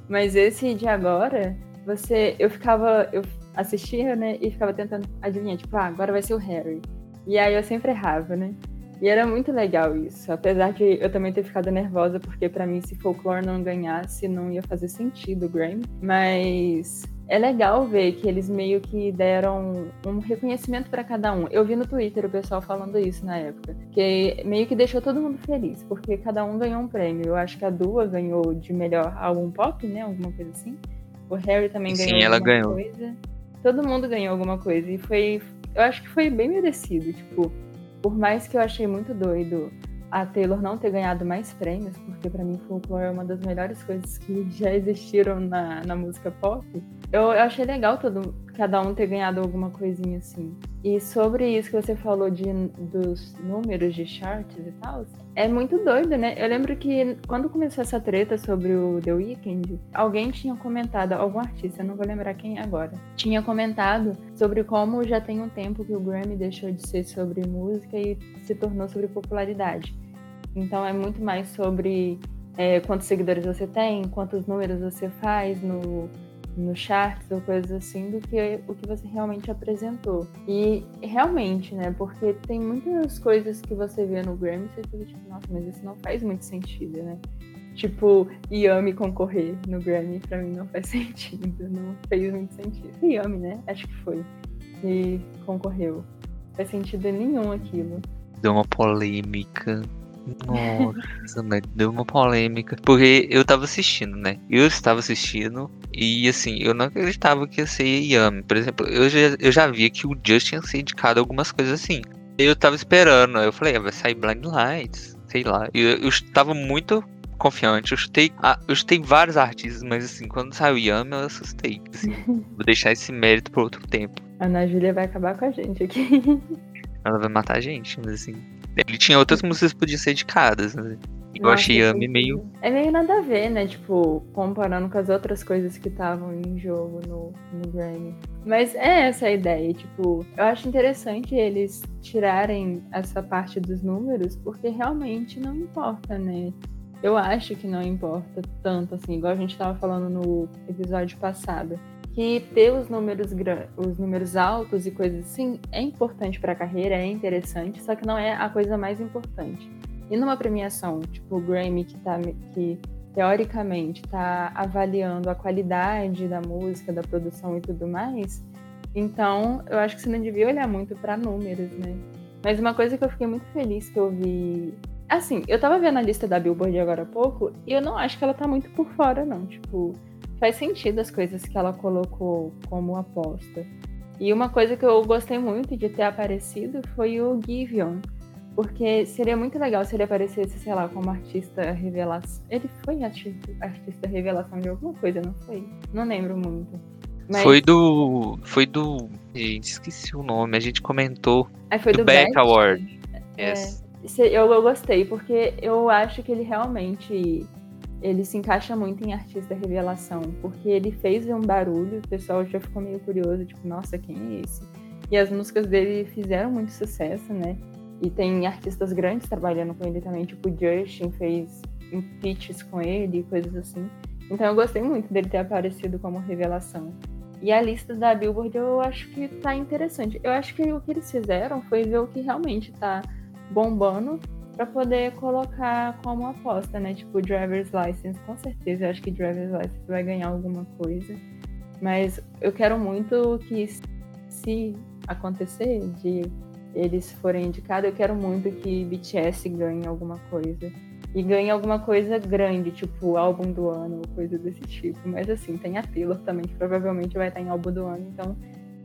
Mas esse de agora, você. Eu ficava. Eu assistia, né? E ficava tentando adivinhar, tipo, ah, agora vai ser o Harry. E aí eu sempre errava, né? E era muito legal isso. Apesar de eu também ter ficado nervosa, porque para mim, se Folklore não ganhasse, não ia fazer sentido o Grammy. Mas é legal ver que eles meio que deram um reconhecimento para cada um. Eu vi no Twitter o pessoal falando isso na época, que meio que deixou todo mundo feliz, porque cada um ganhou um prêmio. Eu acho que a Dua ganhou de melhor álbum pop, né? Alguma coisa assim. O Harry também Sim, ganhou ela alguma ganhou. coisa. Todo mundo ganhou alguma coisa e foi, eu acho que foi bem merecido, tipo, por mais que eu achei muito doido a Taylor não ter ganhado mais prêmios, porque para mim Folklore é uma das melhores coisas que [LAUGHS] já existiram na, na música pop. Eu, eu achei legal todo, cada um ter ganhado alguma coisinha assim. E sobre isso que você falou de, dos números de charts e tal, é muito doido, né? Eu lembro que quando começou essa treta sobre o The Weeknd, alguém tinha comentado, algum artista, não vou lembrar quem agora, tinha comentado sobre como já tem um tempo que o Grammy deixou de ser sobre música e se tornou sobre popularidade. Então é muito mais sobre é, quantos seguidores você tem, quantos números você faz no, no charts ou coisas assim, do que o que você realmente apresentou. E realmente, né? Porque tem muitas coisas que você vê no Grammy e você fica tipo, nossa, mas isso não faz muito sentido, né? Tipo, Yami concorrer no Grammy, pra mim não faz [LAUGHS] sentido. Não fez muito sentido. Yami, né? Acho que foi. E concorreu. Não faz sentido nenhum aquilo. Deu uma polêmica. Nossa, [LAUGHS] né? Deu uma polêmica. Porque eu tava assistindo, né? Eu estava assistindo e assim, eu não acreditava que ia ser Yami. Por exemplo, eu já, eu já via que o Justin ia ser indicado algumas coisas assim. Eu tava esperando, eu falei, ah, vai sair Blind Lights, sei lá. Eu, eu estava muito confiante. Eu chutei, ah, eu chutei vários artistas, mas assim, quando saiu Yami, eu assustei. Assim, [LAUGHS] vou deixar esse mérito para outro tempo. A Ana Júlia vai acabar com a gente aqui. [LAUGHS] Ela vai matar a gente, mas assim. Ele tinha outras músicas que podiam ser indicadas, né? Eu Nossa, achei Yami meio. É meio nada a ver, né? Tipo, comparando com as outras coisas que estavam em jogo no, no Grammy. Mas é essa a ideia, tipo, eu acho interessante eles tirarem essa parte dos números, porque realmente não importa, né? Eu acho que não importa tanto, assim, igual a gente tava falando no episódio passado. Que ter os números, os números altos e coisas assim é importante pra carreira, é interessante, só que não é a coisa mais importante. E numa premiação, tipo o Grammy, que, tá, que teoricamente está avaliando a qualidade da música, da produção e tudo mais, então eu acho que você não devia olhar muito para números, né? Mas uma coisa que eu fiquei muito feliz que eu vi. Assim, eu tava vendo a lista da Billboard agora há pouco e eu não acho que ela tá muito por fora, não. Tipo, faz sentido as coisas que ela colocou como aposta. E uma coisa que eu gostei muito de ter aparecido foi o Giveon. Porque seria muito legal se ele aparecesse, sei lá, como artista revelação. Ele foi artista, artista revelação de alguma coisa, não foi? Não lembro muito. Mas... Foi do. Foi do. Gente, esqueci o nome. A gente comentou. Aí foi do, do, Beck. Award. É. Yes. Eu, eu gostei, porque eu acho que ele realmente ele se encaixa muito em artista revelação, porque ele fez um barulho, o pessoal já ficou meio curioso, tipo, nossa, quem é esse? E as músicas dele fizeram muito sucesso, né? E tem artistas grandes trabalhando com ele também, tipo, Justin fez feats com ele, coisas assim. Então eu gostei muito dele ter aparecido como revelação. E a lista da Billboard eu acho que tá interessante. Eu acho que o que eles fizeram foi ver o que realmente tá bombando para poder colocar como aposta, né? Tipo, Driver's License, com certeza. Eu acho que Driver's License vai ganhar alguma coisa. Mas eu quero muito que, se acontecer de eles forem indicados, eu quero muito que BTS ganhe alguma coisa. E ganhe alguma coisa grande, tipo álbum do ano coisa desse tipo. Mas assim, tem a Taylor também, que provavelmente vai estar em álbum do ano. Então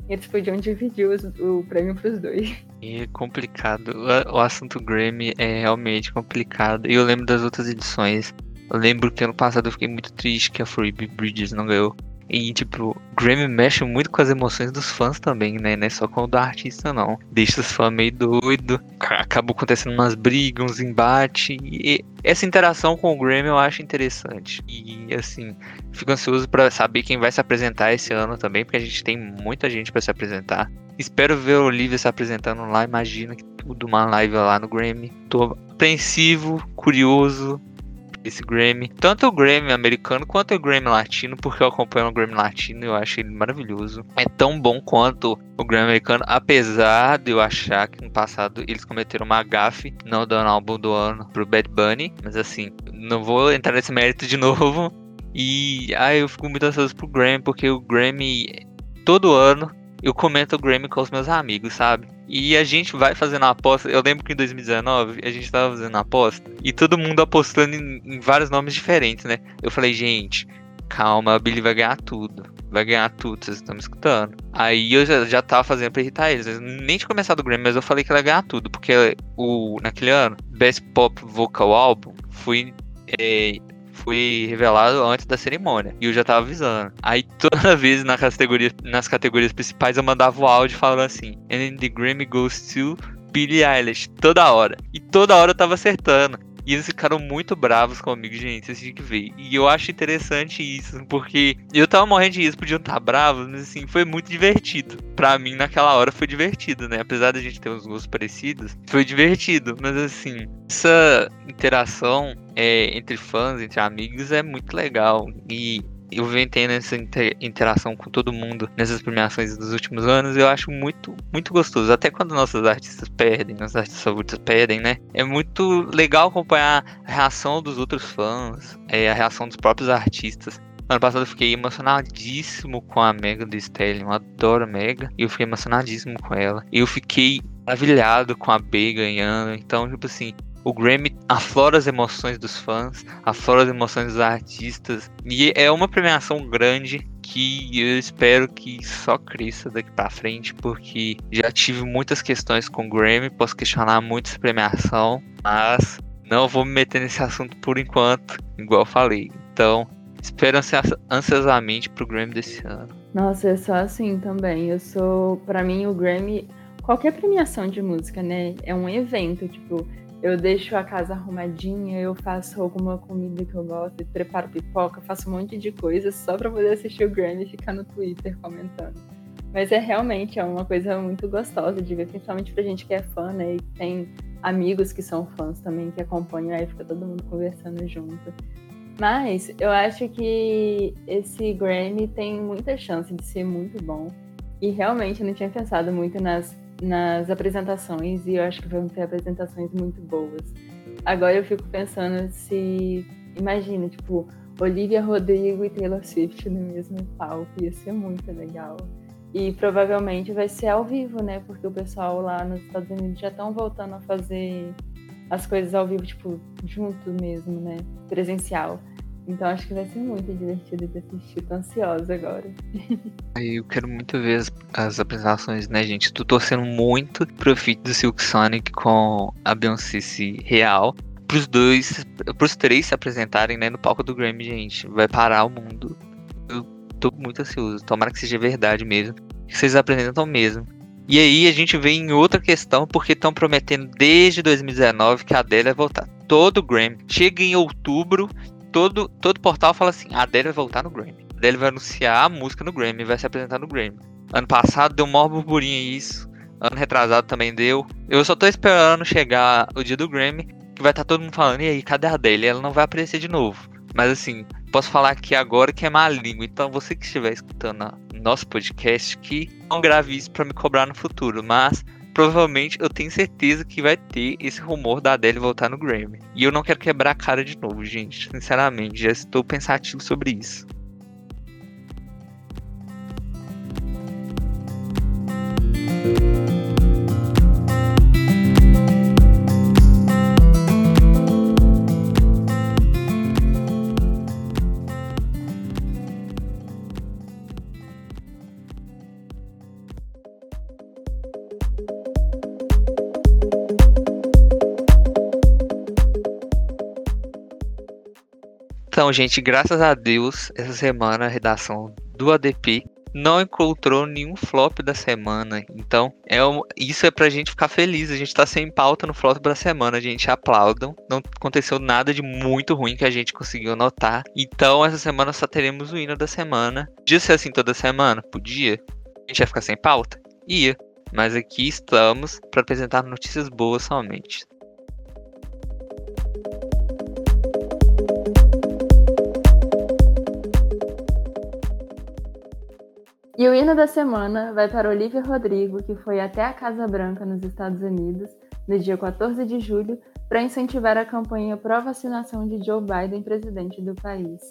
Eles podiam dividir os, o prêmio para os dois. É complicado. O, o assunto Grammy é realmente complicado. E eu lembro das outras edições. Eu lembro que ano passado eu fiquei muito triste que a Phoebe Bridges não ganhou. E, tipo, Grammy mexe muito com as emoções dos fãs também, né? Não é só com o do artista, não. Deixa os fãs meio doido. Acabou acontecendo umas brigas, uns embates. E essa interação com o Grammy eu acho interessante. E, assim, fico ansioso para saber quem vai se apresentar esse ano também, porque a gente tem muita gente para se apresentar. Espero ver a Olivia se apresentando lá. Imagina que tudo uma live lá no Grammy. Tô apreensivo, curioso, esse Grammy. Tanto o Grammy americano quanto o Grammy latino, porque eu acompanho o Grammy latino e eu acho ele maravilhoso. É tão bom quanto o Grammy americano, apesar de eu achar que no passado eles cometeram uma gafe, não dando álbum do ano pro Bad Bunny, mas assim, não vou entrar nesse mérito de [LAUGHS] novo. E ah, eu fico muito ansioso pro Grammy, porque o Grammy todo ano eu comento o Grammy com os meus amigos, sabe? E a gente vai fazendo a aposta. Eu lembro que em 2019 a gente tava fazendo a aposta e todo mundo apostando em, em vários nomes diferentes, né? Eu falei, gente, calma, a Billy vai ganhar tudo. Vai ganhar tudo, vocês estão me escutando. Aí eu já, já tava fazendo pra irritar eles. Nem tinha começado o Grammy, mas eu falei que ela ia ganhar tudo. Porque o, naquele ano, Best Pop Vocal Album foi é, foi revelado antes da cerimônia. E eu já tava avisando. Aí toda [LAUGHS] vez na categoria, nas categorias principais eu mandava o áudio falando assim: And the Grammy goes to Billie Eilish. Toda hora. E toda hora eu tava acertando. E eles ficaram muito bravos comigo, gente. Vocês tinham que ver. E eu acho interessante isso, porque eu tava morrendo de isso, podiam estar bravos, mas assim, foi muito divertido. Pra mim, naquela hora, foi divertido, né? Apesar da gente ter uns gostos parecidos, foi divertido. Mas assim, essa interação é, entre fãs, entre amigos, é muito legal. E eu venho tendo essa interação com todo mundo nessas premiações dos últimos anos, eu acho muito, muito gostoso. Até quando nossos artistas perdem, nossos artistas favoritos perdem, né? É muito legal acompanhar a reação dos outros fãs, é, a reação dos próprios artistas. Ano passado eu fiquei emocionadíssimo com a Mega do Stellium, eu adoro a Mega, e eu fiquei emocionadíssimo com ela. Eu fiquei maravilhado com a B ganhando, então, tipo assim, o Grammy aflora as emoções dos fãs, aflora as emoções dos artistas. E é uma premiação grande que eu espero que só cresça daqui para frente, porque já tive muitas questões com o Grammy, posso questionar muito essa premiação, mas não vou me meter nesse assunto por enquanto, igual eu falei. Então, espero ansiosamente pro Grammy desse ano. Nossa, é só assim também. Eu sou, para mim, o Grammy, qualquer premiação de música, né, é um evento, tipo, eu deixo a casa arrumadinha, eu faço alguma comida que eu gosto, preparo pipoca, faço um monte de coisas só para poder assistir o Grammy e ficar no Twitter comentando. Mas é realmente é uma coisa muito gostosa de ver, principalmente pra gente que é fã, né? E tem amigos que são fãs também que acompanham, aí fica todo mundo conversando junto. Mas eu acho que esse Grammy tem muita chance de ser muito bom. E realmente eu não tinha pensado muito nas nas apresentações e eu acho que vão ter apresentações muito boas. Agora eu fico pensando se. Imagina, tipo, Olivia Rodrigo e Taylor Swift no mesmo palco, ia ser muito legal. E provavelmente vai ser ao vivo, né? Porque o pessoal lá nos Estados Unidos já estão voltando a fazer as coisas ao vivo, tipo, junto mesmo, né? Presencial. Então acho que vai ser muito divertido de assistir. Tô ansiosa agora. [LAUGHS] Eu quero muito ver as, as apresentações, né, gente? Tô torcendo muito pro feat do Silk Sonic com a Beyoncé real. Pros dois, pros três se apresentarem, né, no palco do Grammy, gente. Vai parar o mundo. Eu tô muito ansioso. Tomara que seja verdade mesmo. Que vocês apresentam mesmo. E aí a gente vem em outra questão, porque estão prometendo desde 2019 que a Adele vai voltar. Todo o Grammy. Chega em outubro todo, todo portal fala assim: a Adele vai voltar no Grammy. A Adele vai anunciar a música no Grammy, vai se apresentar no Grammy. Ano passado deu um maior burburinho isso. Ano retrasado também deu. Eu só tô esperando chegar o dia do Grammy, que vai estar tá todo mundo falando: e aí, cadê a Adele? Ela não vai aparecer de novo. Mas assim, posso falar aqui agora que é má língua. Então você que estiver escutando nosso podcast, que não grave isso pra me cobrar no futuro. Mas provavelmente eu tenho certeza que vai ter esse rumor da Adele voltar no Grammy. E eu não quero quebrar a cara de novo, gente. Sinceramente, já estou pensativo sobre isso. Então, gente, graças a Deus, essa semana a redação do ADP não encontrou nenhum flop da semana. Então, é um, isso é pra gente ficar feliz. A gente tá sem pauta no flop da semana. A gente aplaudam. Não aconteceu nada de muito ruim que a gente conseguiu notar. Então, essa semana só teremos o hino da semana. Podia ser assim toda semana? Podia. A gente ia ficar sem pauta? Ia. Mas aqui estamos para apresentar notícias boas somente. E o hino da semana vai para Olivia Rodrigo, que foi até a Casa Branca nos Estados Unidos no dia 14 de julho para incentivar a campanha pró-vacinação de Joe Biden, presidente do país.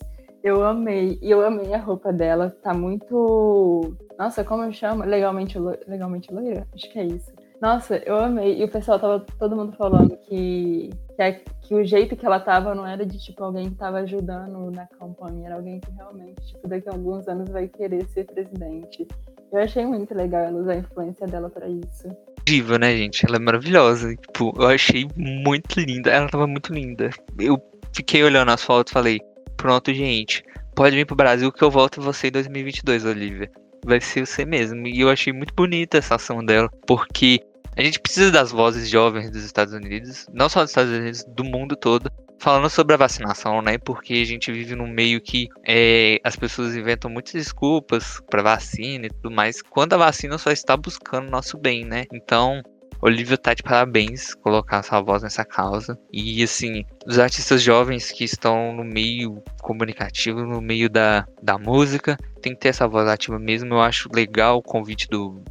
Eu amei, e eu amei a roupa dela, tá muito. Nossa, como eu chamo? Legalmente, lo... Legalmente loira? Acho que é isso. Nossa, eu amei. E o pessoal tava todo mundo falando que, que, que, o jeito que ela tava não era de tipo alguém que tava ajudando na campanha, era alguém que realmente, tipo, daqui a alguns anos vai querer ser presidente. Eu achei muito legal ela usar a influência dela para isso. Incrível, né, gente? Ela é maravilhosa. Tipo, eu achei muito linda. Ela tava muito linda. Eu fiquei olhando as fotos e falei, pronto, gente. Pode vir pro Brasil que eu volto você em 2022, Olivia vai ser você mesmo. E eu achei muito bonita essa ação dela, porque a gente precisa das vozes jovens dos Estados Unidos, não só dos Estados Unidos, do mundo todo, falando sobre a vacinação, né? Porque a gente vive num meio que é, as pessoas inventam muitas desculpas para vacina e tudo mais, quando a vacina só está buscando nosso bem, né? Então, Olivia tá de parabéns colocar sua voz nessa causa. E assim, os artistas jovens que estão no meio comunicativo, no meio da, da música, tem que ter essa voz ativa mesmo. Eu acho legal o convite do,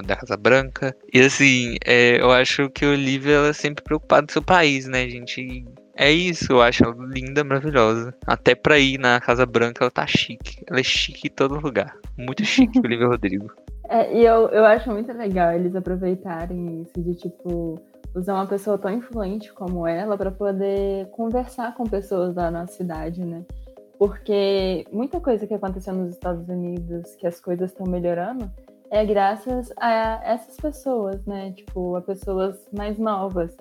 da Casa Branca. E assim, é, eu acho que a Olivia ela é sempre preocupada com seu país, né, gente? É isso, eu acho ela linda, maravilhosa. Até pra ir na Casa Branca ela tá chique. Ela é chique em todo lugar. Muito chique, [LAUGHS] Olivia Rodrigo. É, e eu, eu acho muito legal eles aproveitarem isso de, tipo, usar uma pessoa tão influente como ela para poder conversar com pessoas da nossa cidade, né? Porque muita coisa que aconteceu nos Estados Unidos, que as coisas estão melhorando, é graças a essas pessoas, né? Tipo, a pessoas mais novas.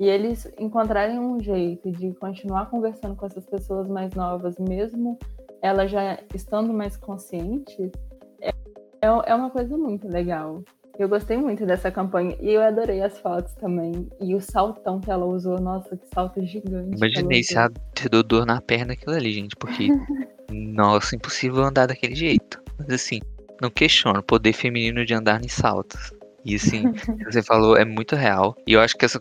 E eles encontrarem um jeito de continuar conversando com essas pessoas mais novas, mesmo ela já estando mais consciente, é, é uma coisa muito legal. Eu gostei muito dessa campanha e eu adorei as fotos também. E o saltão que ela usou, nossa, que salto gigante. Imaginei se ela ter dor na perna aquilo ali, gente, porque, [LAUGHS] nossa, impossível andar daquele jeito. Mas assim, não questiono o poder feminino de andar em saltos. E assim, [LAUGHS] você falou é muito real. E eu acho que essa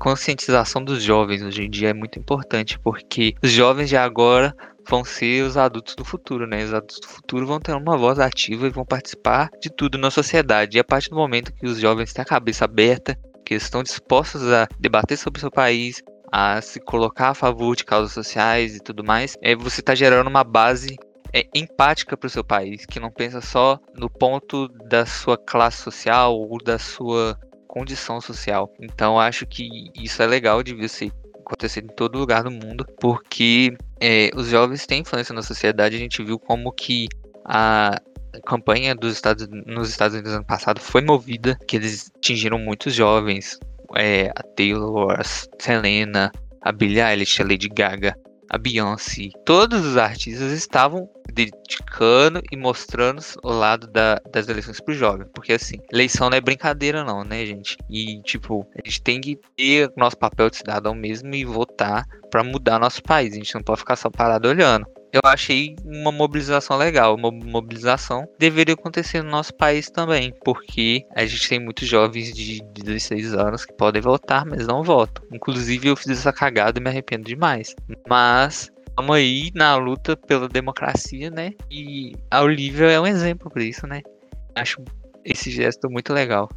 conscientização dos jovens hoje em dia é muito importante, porque os jovens de agora vão ser os adultos do futuro, né? Os adultos do futuro vão ter uma voz ativa e vão participar de tudo na sociedade. E a partir do momento que os jovens têm a cabeça aberta, que estão dispostos a debater sobre o seu país, a se colocar a favor de causas sociais e tudo mais, é, você está gerando uma base é, empática para o seu país, que não pensa só no ponto da sua classe social ou da sua condição social. Então acho que isso é legal de você acontecer em todo lugar do mundo, porque é, os jovens têm influência na sociedade. A gente viu como que a campanha dos Estados, nos Estados Unidos ano passado foi movida, que eles atingiram muitos jovens. É, a Taylor, a Selena, a Billie Eilish, a Lady Gaga, a Beyoncé. Todos os artistas estavam dedicando e mostrando o lado da, das eleições pro jovem. Porque assim, eleição não é brincadeira não, né, gente? E tipo, a gente tem que ter nosso papel de cidadão mesmo e votar para mudar nosso país. A gente não pode ficar só parado olhando eu achei uma mobilização legal. Uma mobilização deveria acontecer no nosso país também, porque a gente tem muitos jovens de 16 anos que podem votar, mas não votam. Inclusive, eu fiz essa cagada e me arrependo demais. Mas estamos aí na luta pela democracia, né? E a Olivia é um exemplo para isso, né? Acho esse gesto muito legal.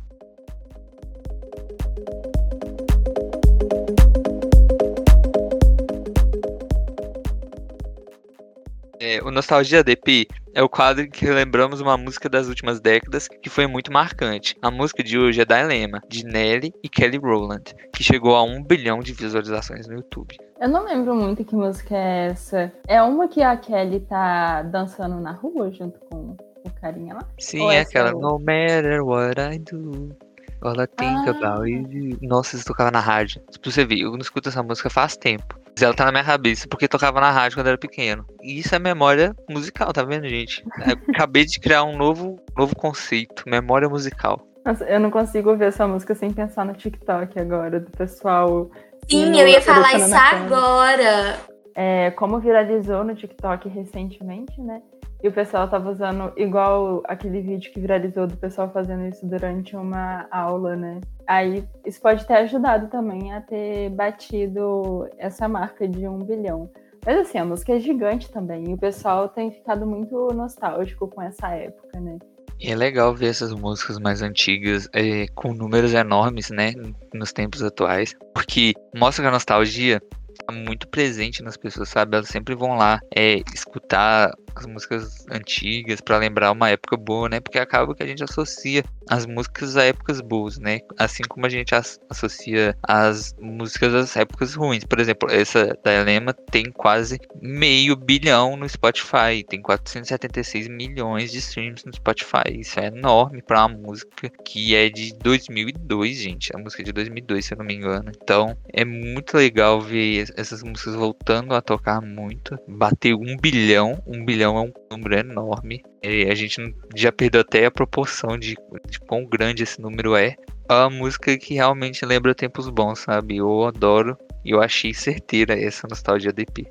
É, o Nostalgia DP é o quadro que lembramos uma música das últimas décadas que foi muito marcante. A música de hoje é Dilema, de Nelly e Kelly Rowland, que chegou a um bilhão de visualizações no YouTube. Eu não lembro muito que música é essa. É uma que a Kelly tá dançando na rua junto com o carinha lá? Sim, é aquela No matter what I do. All I think ah. about. Nossa, isso tocava na rádio. Pra você ver, eu não escuto essa música faz tempo. Mas ela tá na minha cabeça porque tocava na rádio quando eu era pequeno. E isso é memória musical, tá vendo, gente? Eu [LAUGHS] acabei de criar um novo, novo conceito, memória musical. Nossa, eu não consigo ouvir essa música sem pensar no TikTok agora, do pessoal. Sim, eu ia falar isso agora. É, como viralizou no TikTok recentemente, né? E o pessoal tava usando igual aquele vídeo que viralizou do pessoal fazendo isso durante uma aula, né? Aí isso pode ter ajudado também a ter batido essa marca de um bilhão. Mas assim, a música é gigante também. E o pessoal tem ficado muito nostálgico com essa época, né? É legal ver essas músicas mais antigas é, com números enormes, né? Nos tempos atuais. Porque mostra que a nostalgia tá muito presente nas pessoas, sabe? Elas sempre vão lá é, escutar as músicas antigas para lembrar uma época boa, né? Porque acaba que a gente associa as músicas a épocas boas, né? Assim como a gente associa as músicas às épocas ruins. Por exemplo, essa da Elema tem quase meio bilhão no Spotify, tem 476 milhões de streams no Spotify. Isso é enorme para uma música que é de 2002, gente. A música é de 2002, se eu não me engano. Então, é muito legal ver essas músicas voltando a tocar muito. Bater um bilhão, um bilhão é um número enorme. E a gente já perdeu até a proporção de, de quão grande esse número é. É uma música que realmente lembra tempos bons, sabe? Eu adoro e eu achei certeira essa nostalgia DP.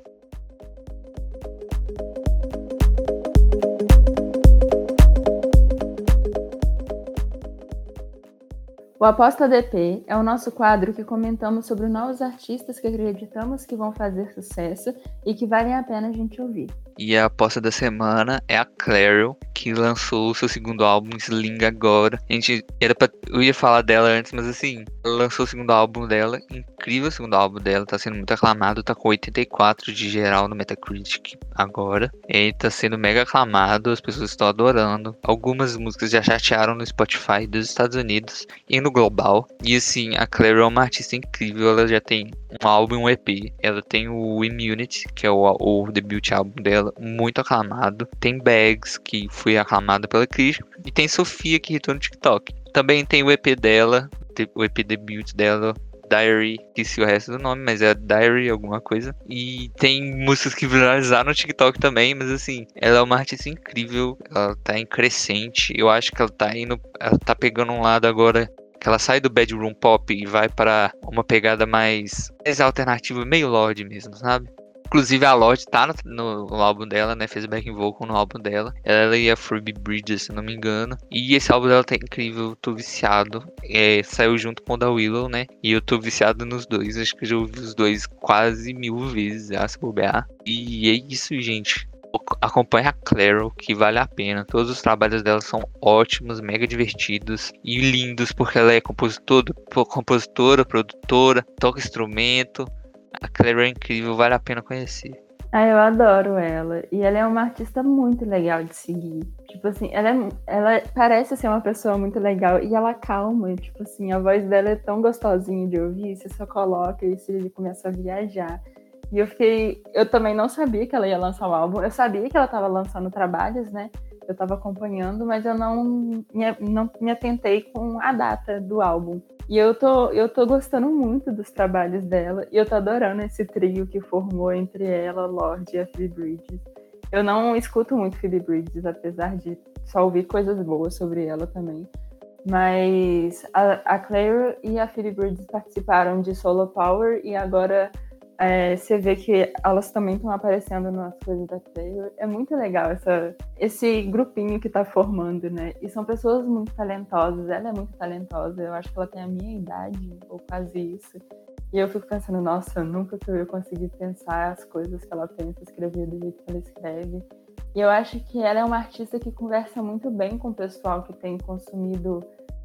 O Aposta DP é o nosso quadro que comentamos sobre novos artistas que acreditamos que vão fazer sucesso e que valem a pena a gente ouvir. E a aposta da semana é a Clairo, que lançou o seu segundo álbum, Sling, agora. A gente era pra, eu ia falar dela antes, mas assim, lançou o segundo álbum dela, incrível o segundo álbum dela, tá sendo muito aclamado, tá com 84 de geral no Metacritic agora. E tá sendo mega aclamado, as pessoas estão adorando. Algumas músicas já chatearam no Spotify dos Estados Unidos e no global. E assim, a Clairo é uma artista incrível, ela já tem um álbum e um EP. Ela tem o Immunity, que é o, o debut álbum dela, muito aclamado. Tem Bags, que foi aclamado pela crítica. E tem Sofia, que retorna no TikTok. Também tem o EP dela, o EP debut dela, Diary, esqueci o resto do nome, mas é Diary alguma coisa. E tem músicas que viralizaram no TikTok também, mas assim, ela é uma artista incrível, ela tá em crescente. Eu acho que ela tá indo, ela tá pegando um lado agora que ela sai do bedroom pop e vai para uma pegada mais, mais alternativa, meio Lorde mesmo, sabe? Inclusive a Lorde tá no, no, álbum dela, né? Fez backing vocal no álbum dela. Ela e a Phoebe Bridges, se não me engano. E esse álbum dela tá incrível, tô viciado. É, saiu junto com o da Willow, né? E eu tô viciado nos dois. Acho que eu já ouvi os dois quase mil vezes, já se bobear. E é isso, gente acompanhe a Claro, que vale a pena. Todos os trabalhos dela são ótimos, mega divertidos e lindos, porque ela é compositora, compositora produtora, toca instrumento. A Claro é incrível, vale a pena conhecer. Ah, eu adoro ela. E ela é uma artista muito legal de seguir. Tipo assim, ela, é, ela parece ser uma pessoa muito legal e ela calma. Tipo assim, a voz dela é tão gostosinha de ouvir. Você só coloca e você começa a viajar. E eu fiquei. Eu também não sabia que ela ia lançar o álbum. Eu sabia que ela estava lançando trabalhos, né? Eu estava acompanhando, mas eu não me, não me atentei com a data do álbum. E eu tô, eu tô gostando muito dos trabalhos dela. E eu tô adorando esse trio que formou entre ela, Lorde e a Phoebe Bridges. Eu não escuto muito Phoebe Bridges, apesar de só ouvir coisas boas sobre ela também. Mas a, a Claire e a Phoebe Bridges participaram de Solo Power e agora é, você vê que elas também estão aparecendo nas coisas da Taylor. É muito legal essa, esse grupinho que está formando, né? E são pessoas muito talentosas. Ela é muito talentosa. Eu acho que ela tem a minha idade, ou quase isso. E eu fico pensando, nossa, nunca que eu ia conseguir pensar as coisas que ela pensa, escrever do jeito que ela escreve. E eu acho que ela é uma artista que conversa muito bem com o pessoal que tem consumido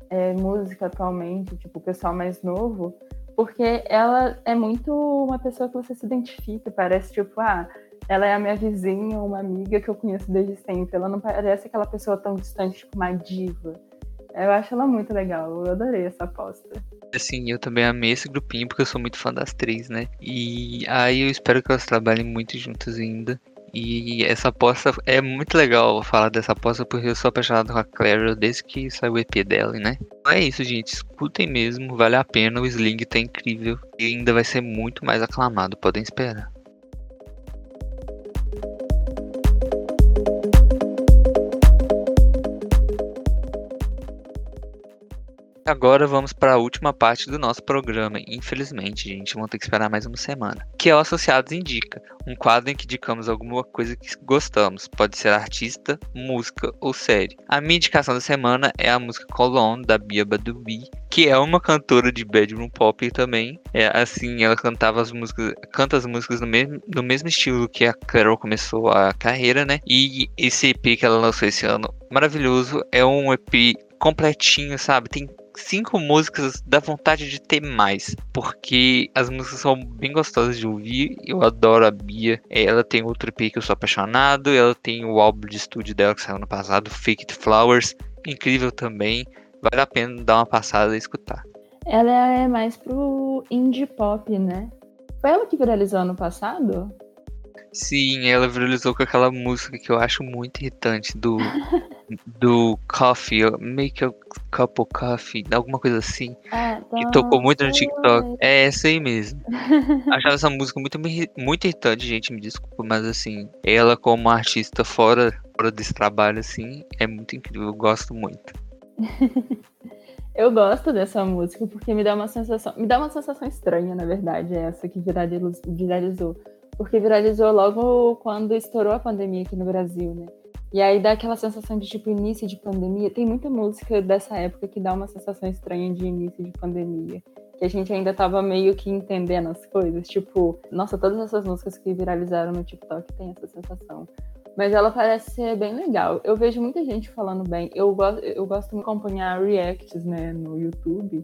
é, música atualmente, tipo, o pessoal mais novo porque ela é muito uma pessoa que você se identifica, parece tipo, ah, ela é a minha vizinha, uma amiga que eu conheço desde sempre. Ela não parece aquela pessoa tão distante, tipo uma diva. Eu acho ela muito legal, eu adorei essa aposta. Assim, eu também amei esse grupinho porque eu sou muito fã das três, né? E aí eu espero que elas trabalhem muito juntas ainda. E essa aposta é muito legal falar dessa aposta porque eu sou apaixonado com a Claire desde que saiu o EP dela, né? É isso, gente. Escutem mesmo, vale a pena. O Sling tá incrível e ainda vai ser muito mais aclamado, podem esperar. Agora vamos para a última parte do nosso programa. Infelizmente, gente, vamos ter que esperar mais uma semana. Que é o Associados Indica, um quadro em que indicamos alguma coisa que gostamos. Pode ser artista, música ou série. A minha indicação da semana é a música Colon, da Bia Badubi, que é uma cantora de bedroom pop também. É assim, ela cantava as músicas, canta as músicas no mesmo, no mesmo estilo que a Carol começou a carreira, né? E esse EP que ela lançou esse ano, maravilhoso, é um EP completinho, sabe? Tem cinco músicas dá vontade de ter mais, porque as músicas são bem gostosas de ouvir. Eu adoro a Bia. Ela tem outro EP que eu sou apaixonado. Ela tem o álbum de estúdio dela que saiu no passado, Fake It Flowers, incrível também. Vale a pena dar uma passada e escutar. Ela é mais pro indie pop, né? Foi ela que viralizou ano passado? Sim, ela viralizou com aquela música que eu acho muito irritante do [LAUGHS] do Coffee, Make a Cup of Coffee, alguma coisa assim, ah, que tocou muito no TikTok. É essa aí mesmo. [LAUGHS] Achava essa música muito, muito irritante, gente, me desculpa, mas assim, ela como artista fora, fora desse trabalho, assim, é muito incrível, eu gosto muito. [LAUGHS] eu gosto dessa música porque me dá uma sensação, me dá uma sensação estranha, na verdade, essa que viralizou. Porque viralizou logo quando estourou a pandemia aqui no Brasil, né? E aí dá aquela sensação de tipo início de pandemia. Tem muita música dessa época que dá uma sensação estranha de início de pandemia. Que a gente ainda tava meio que entendendo as coisas. Tipo, nossa, todas essas músicas que viralizaram no TikTok tem essa sensação. Mas ela parece ser bem legal. Eu vejo muita gente falando bem. Eu gosto, eu gosto de acompanhar reacts, né, no YouTube.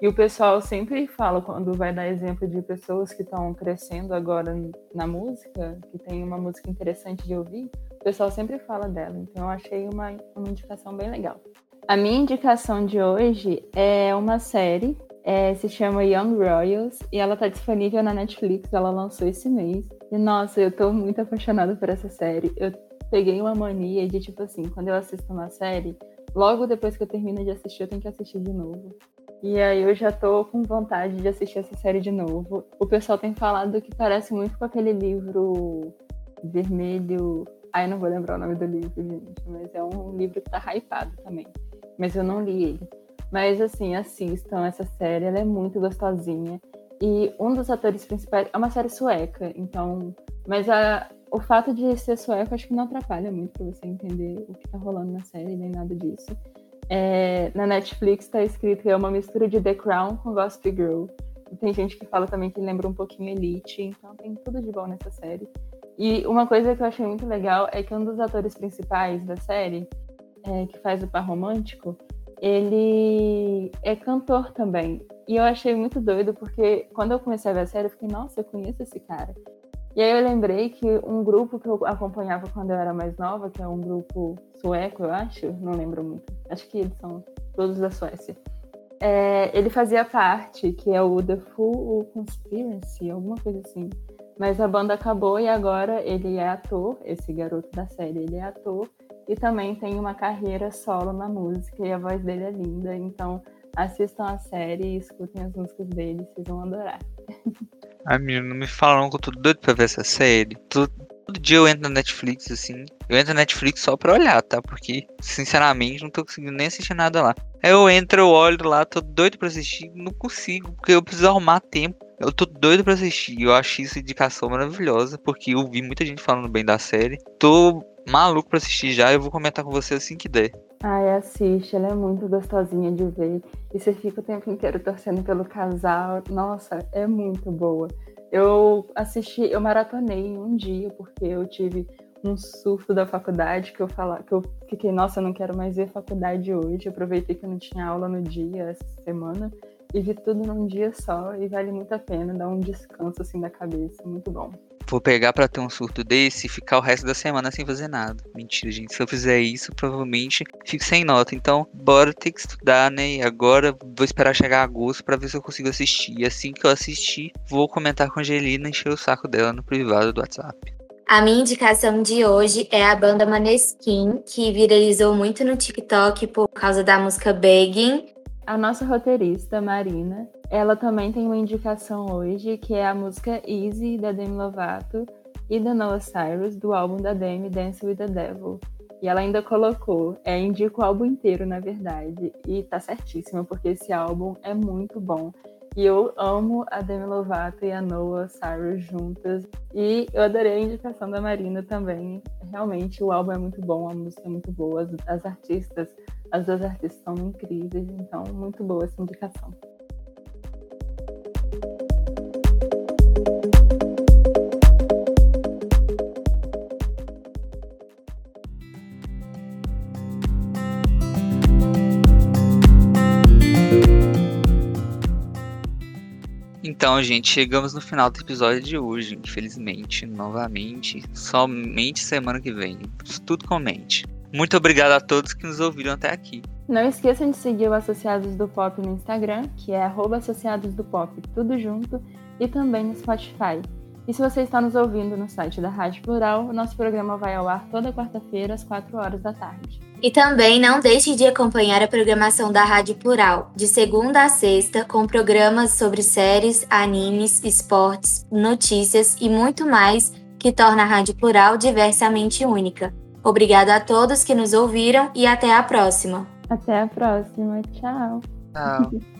E o pessoal sempre fala, quando vai dar exemplo de pessoas que estão crescendo agora na música, que tem uma música interessante de ouvir, o pessoal sempre fala dela, então eu achei uma, uma indicação bem legal. A minha indicação de hoje é uma série, é, se chama Young Royals, e ela tá disponível na Netflix, ela lançou esse mês. E nossa, eu tô muito apaixonada por essa série. Eu peguei uma mania de, tipo assim, quando eu assisto uma série, logo depois que eu termino de assistir, eu tenho que assistir de novo. E aí eu já tô com vontade de assistir essa série de novo. O pessoal tem falado que parece muito com aquele livro vermelho Ai, não vou lembrar o nome do livro, gente, mas é um livro que tá hypado também. Mas eu não li ele. Mas, assim, assistam essa série, ela é muito gostosinha. E um dos atores principais é uma série sueca, então. Mas a, o fato de ser sueco acho que não atrapalha muito pra você entender o que tá rolando na série, nem nada disso. É, na Netflix tá escrito que é uma mistura de The Crown com Gossip Girl. E tem gente que fala também que lembra um pouquinho Elite, então tem tudo de bom nessa série. E uma coisa que eu achei muito legal é que um dos atores principais da série, é, que faz o par romântico, ele é cantor também. E eu achei muito doido, porque quando eu comecei a ver a série, eu fiquei, nossa, eu conheço esse cara. E aí eu lembrei que um grupo que eu acompanhava quando eu era mais nova, que é um grupo sueco, eu acho, não lembro muito, acho que eles são todos da Suécia. É, ele fazia parte, que é o The Full Conspiracy, alguma coisa assim. Mas a banda acabou e agora ele é ator, esse garoto da série, ele é ator e também tem uma carreira solo na música e a voz dele é linda. Então assistam a série e escutem as músicas dele, vocês vão adorar. Ai, menino, não me falam que eu tô doido pra ver essa série. Todo, todo dia eu entro na Netflix, assim. Eu entro na Netflix só pra olhar, tá? Porque, sinceramente, não tô conseguindo nem assistir nada lá. Aí eu entro, eu olho lá, tô doido pra assistir, não consigo, porque eu preciso arrumar tempo eu tô doido pra assistir. Eu achei essa indicação maravilhosa, porque eu vi muita gente falando bem da série. Tô maluco pra assistir já. Eu vou comentar com você assim que der. Ai, assiste, ela é muito gostosinha de ver. E você fica o tempo inteiro torcendo pelo casal. Nossa, é muito boa. Eu assisti, eu maratonei em um dia, porque eu tive um surto da faculdade que eu falar, que eu fiquei, nossa, eu não quero mais ver faculdade hoje. aproveitei que eu não tinha aula no dia essa semana e vi tudo num dia só e vale muito a pena dar um descanso assim da cabeça, muito bom. Vou pegar para ter um surto desse e ficar o resto da semana sem fazer nada. Mentira, gente. Se eu fizer isso, provavelmente fico sem nota. Então, bora ter que estudar, né? E agora vou esperar chegar agosto para ver se eu consigo assistir. E assim que eu assistir, vou comentar com a Angelina e encher o saco dela no privado do WhatsApp. A minha indicação de hoje é a banda Maneskin, que viralizou muito no TikTok por causa da música Begging. A nossa roteirista, Marina, ela também tem uma indicação hoje, que é a música Easy, da Demi Lovato, e da Noah Cyrus, do álbum da Demi, Dance with the Devil. E ela ainda colocou, é, indica o álbum inteiro, na verdade, e tá certíssima, porque esse álbum é muito bom. E eu amo a Demi Lovato e a Noah Cyrus juntas. E eu adorei a indicação da Marina também. Realmente, o álbum é muito bom, a música é muito boa, as, as artistas, as duas artistas são incríveis. Então, muito boa essa indicação. Então, gente, chegamos no final do episódio de hoje, infelizmente, novamente, somente semana que vem. Tudo comente. Muito obrigado a todos que nos ouviram até aqui. Não esqueçam de seguir o Associados do Pop no Instagram, que é Associados do Pop, tudo junto, e também no Spotify. E se você está nos ouvindo no site da Rádio Plural, o nosso programa vai ao ar toda quarta-feira, às 4 horas da tarde. E também não deixe de acompanhar a programação da Rádio Plural, de segunda a sexta, com programas sobre séries, animes, esportes, notícias e muito mais que torna a Rádio Plural diversamente única. Obrigada a todos que nos ouviram e até a próxima. Até a próxima. Tchau. Tchau. [LAUGHS]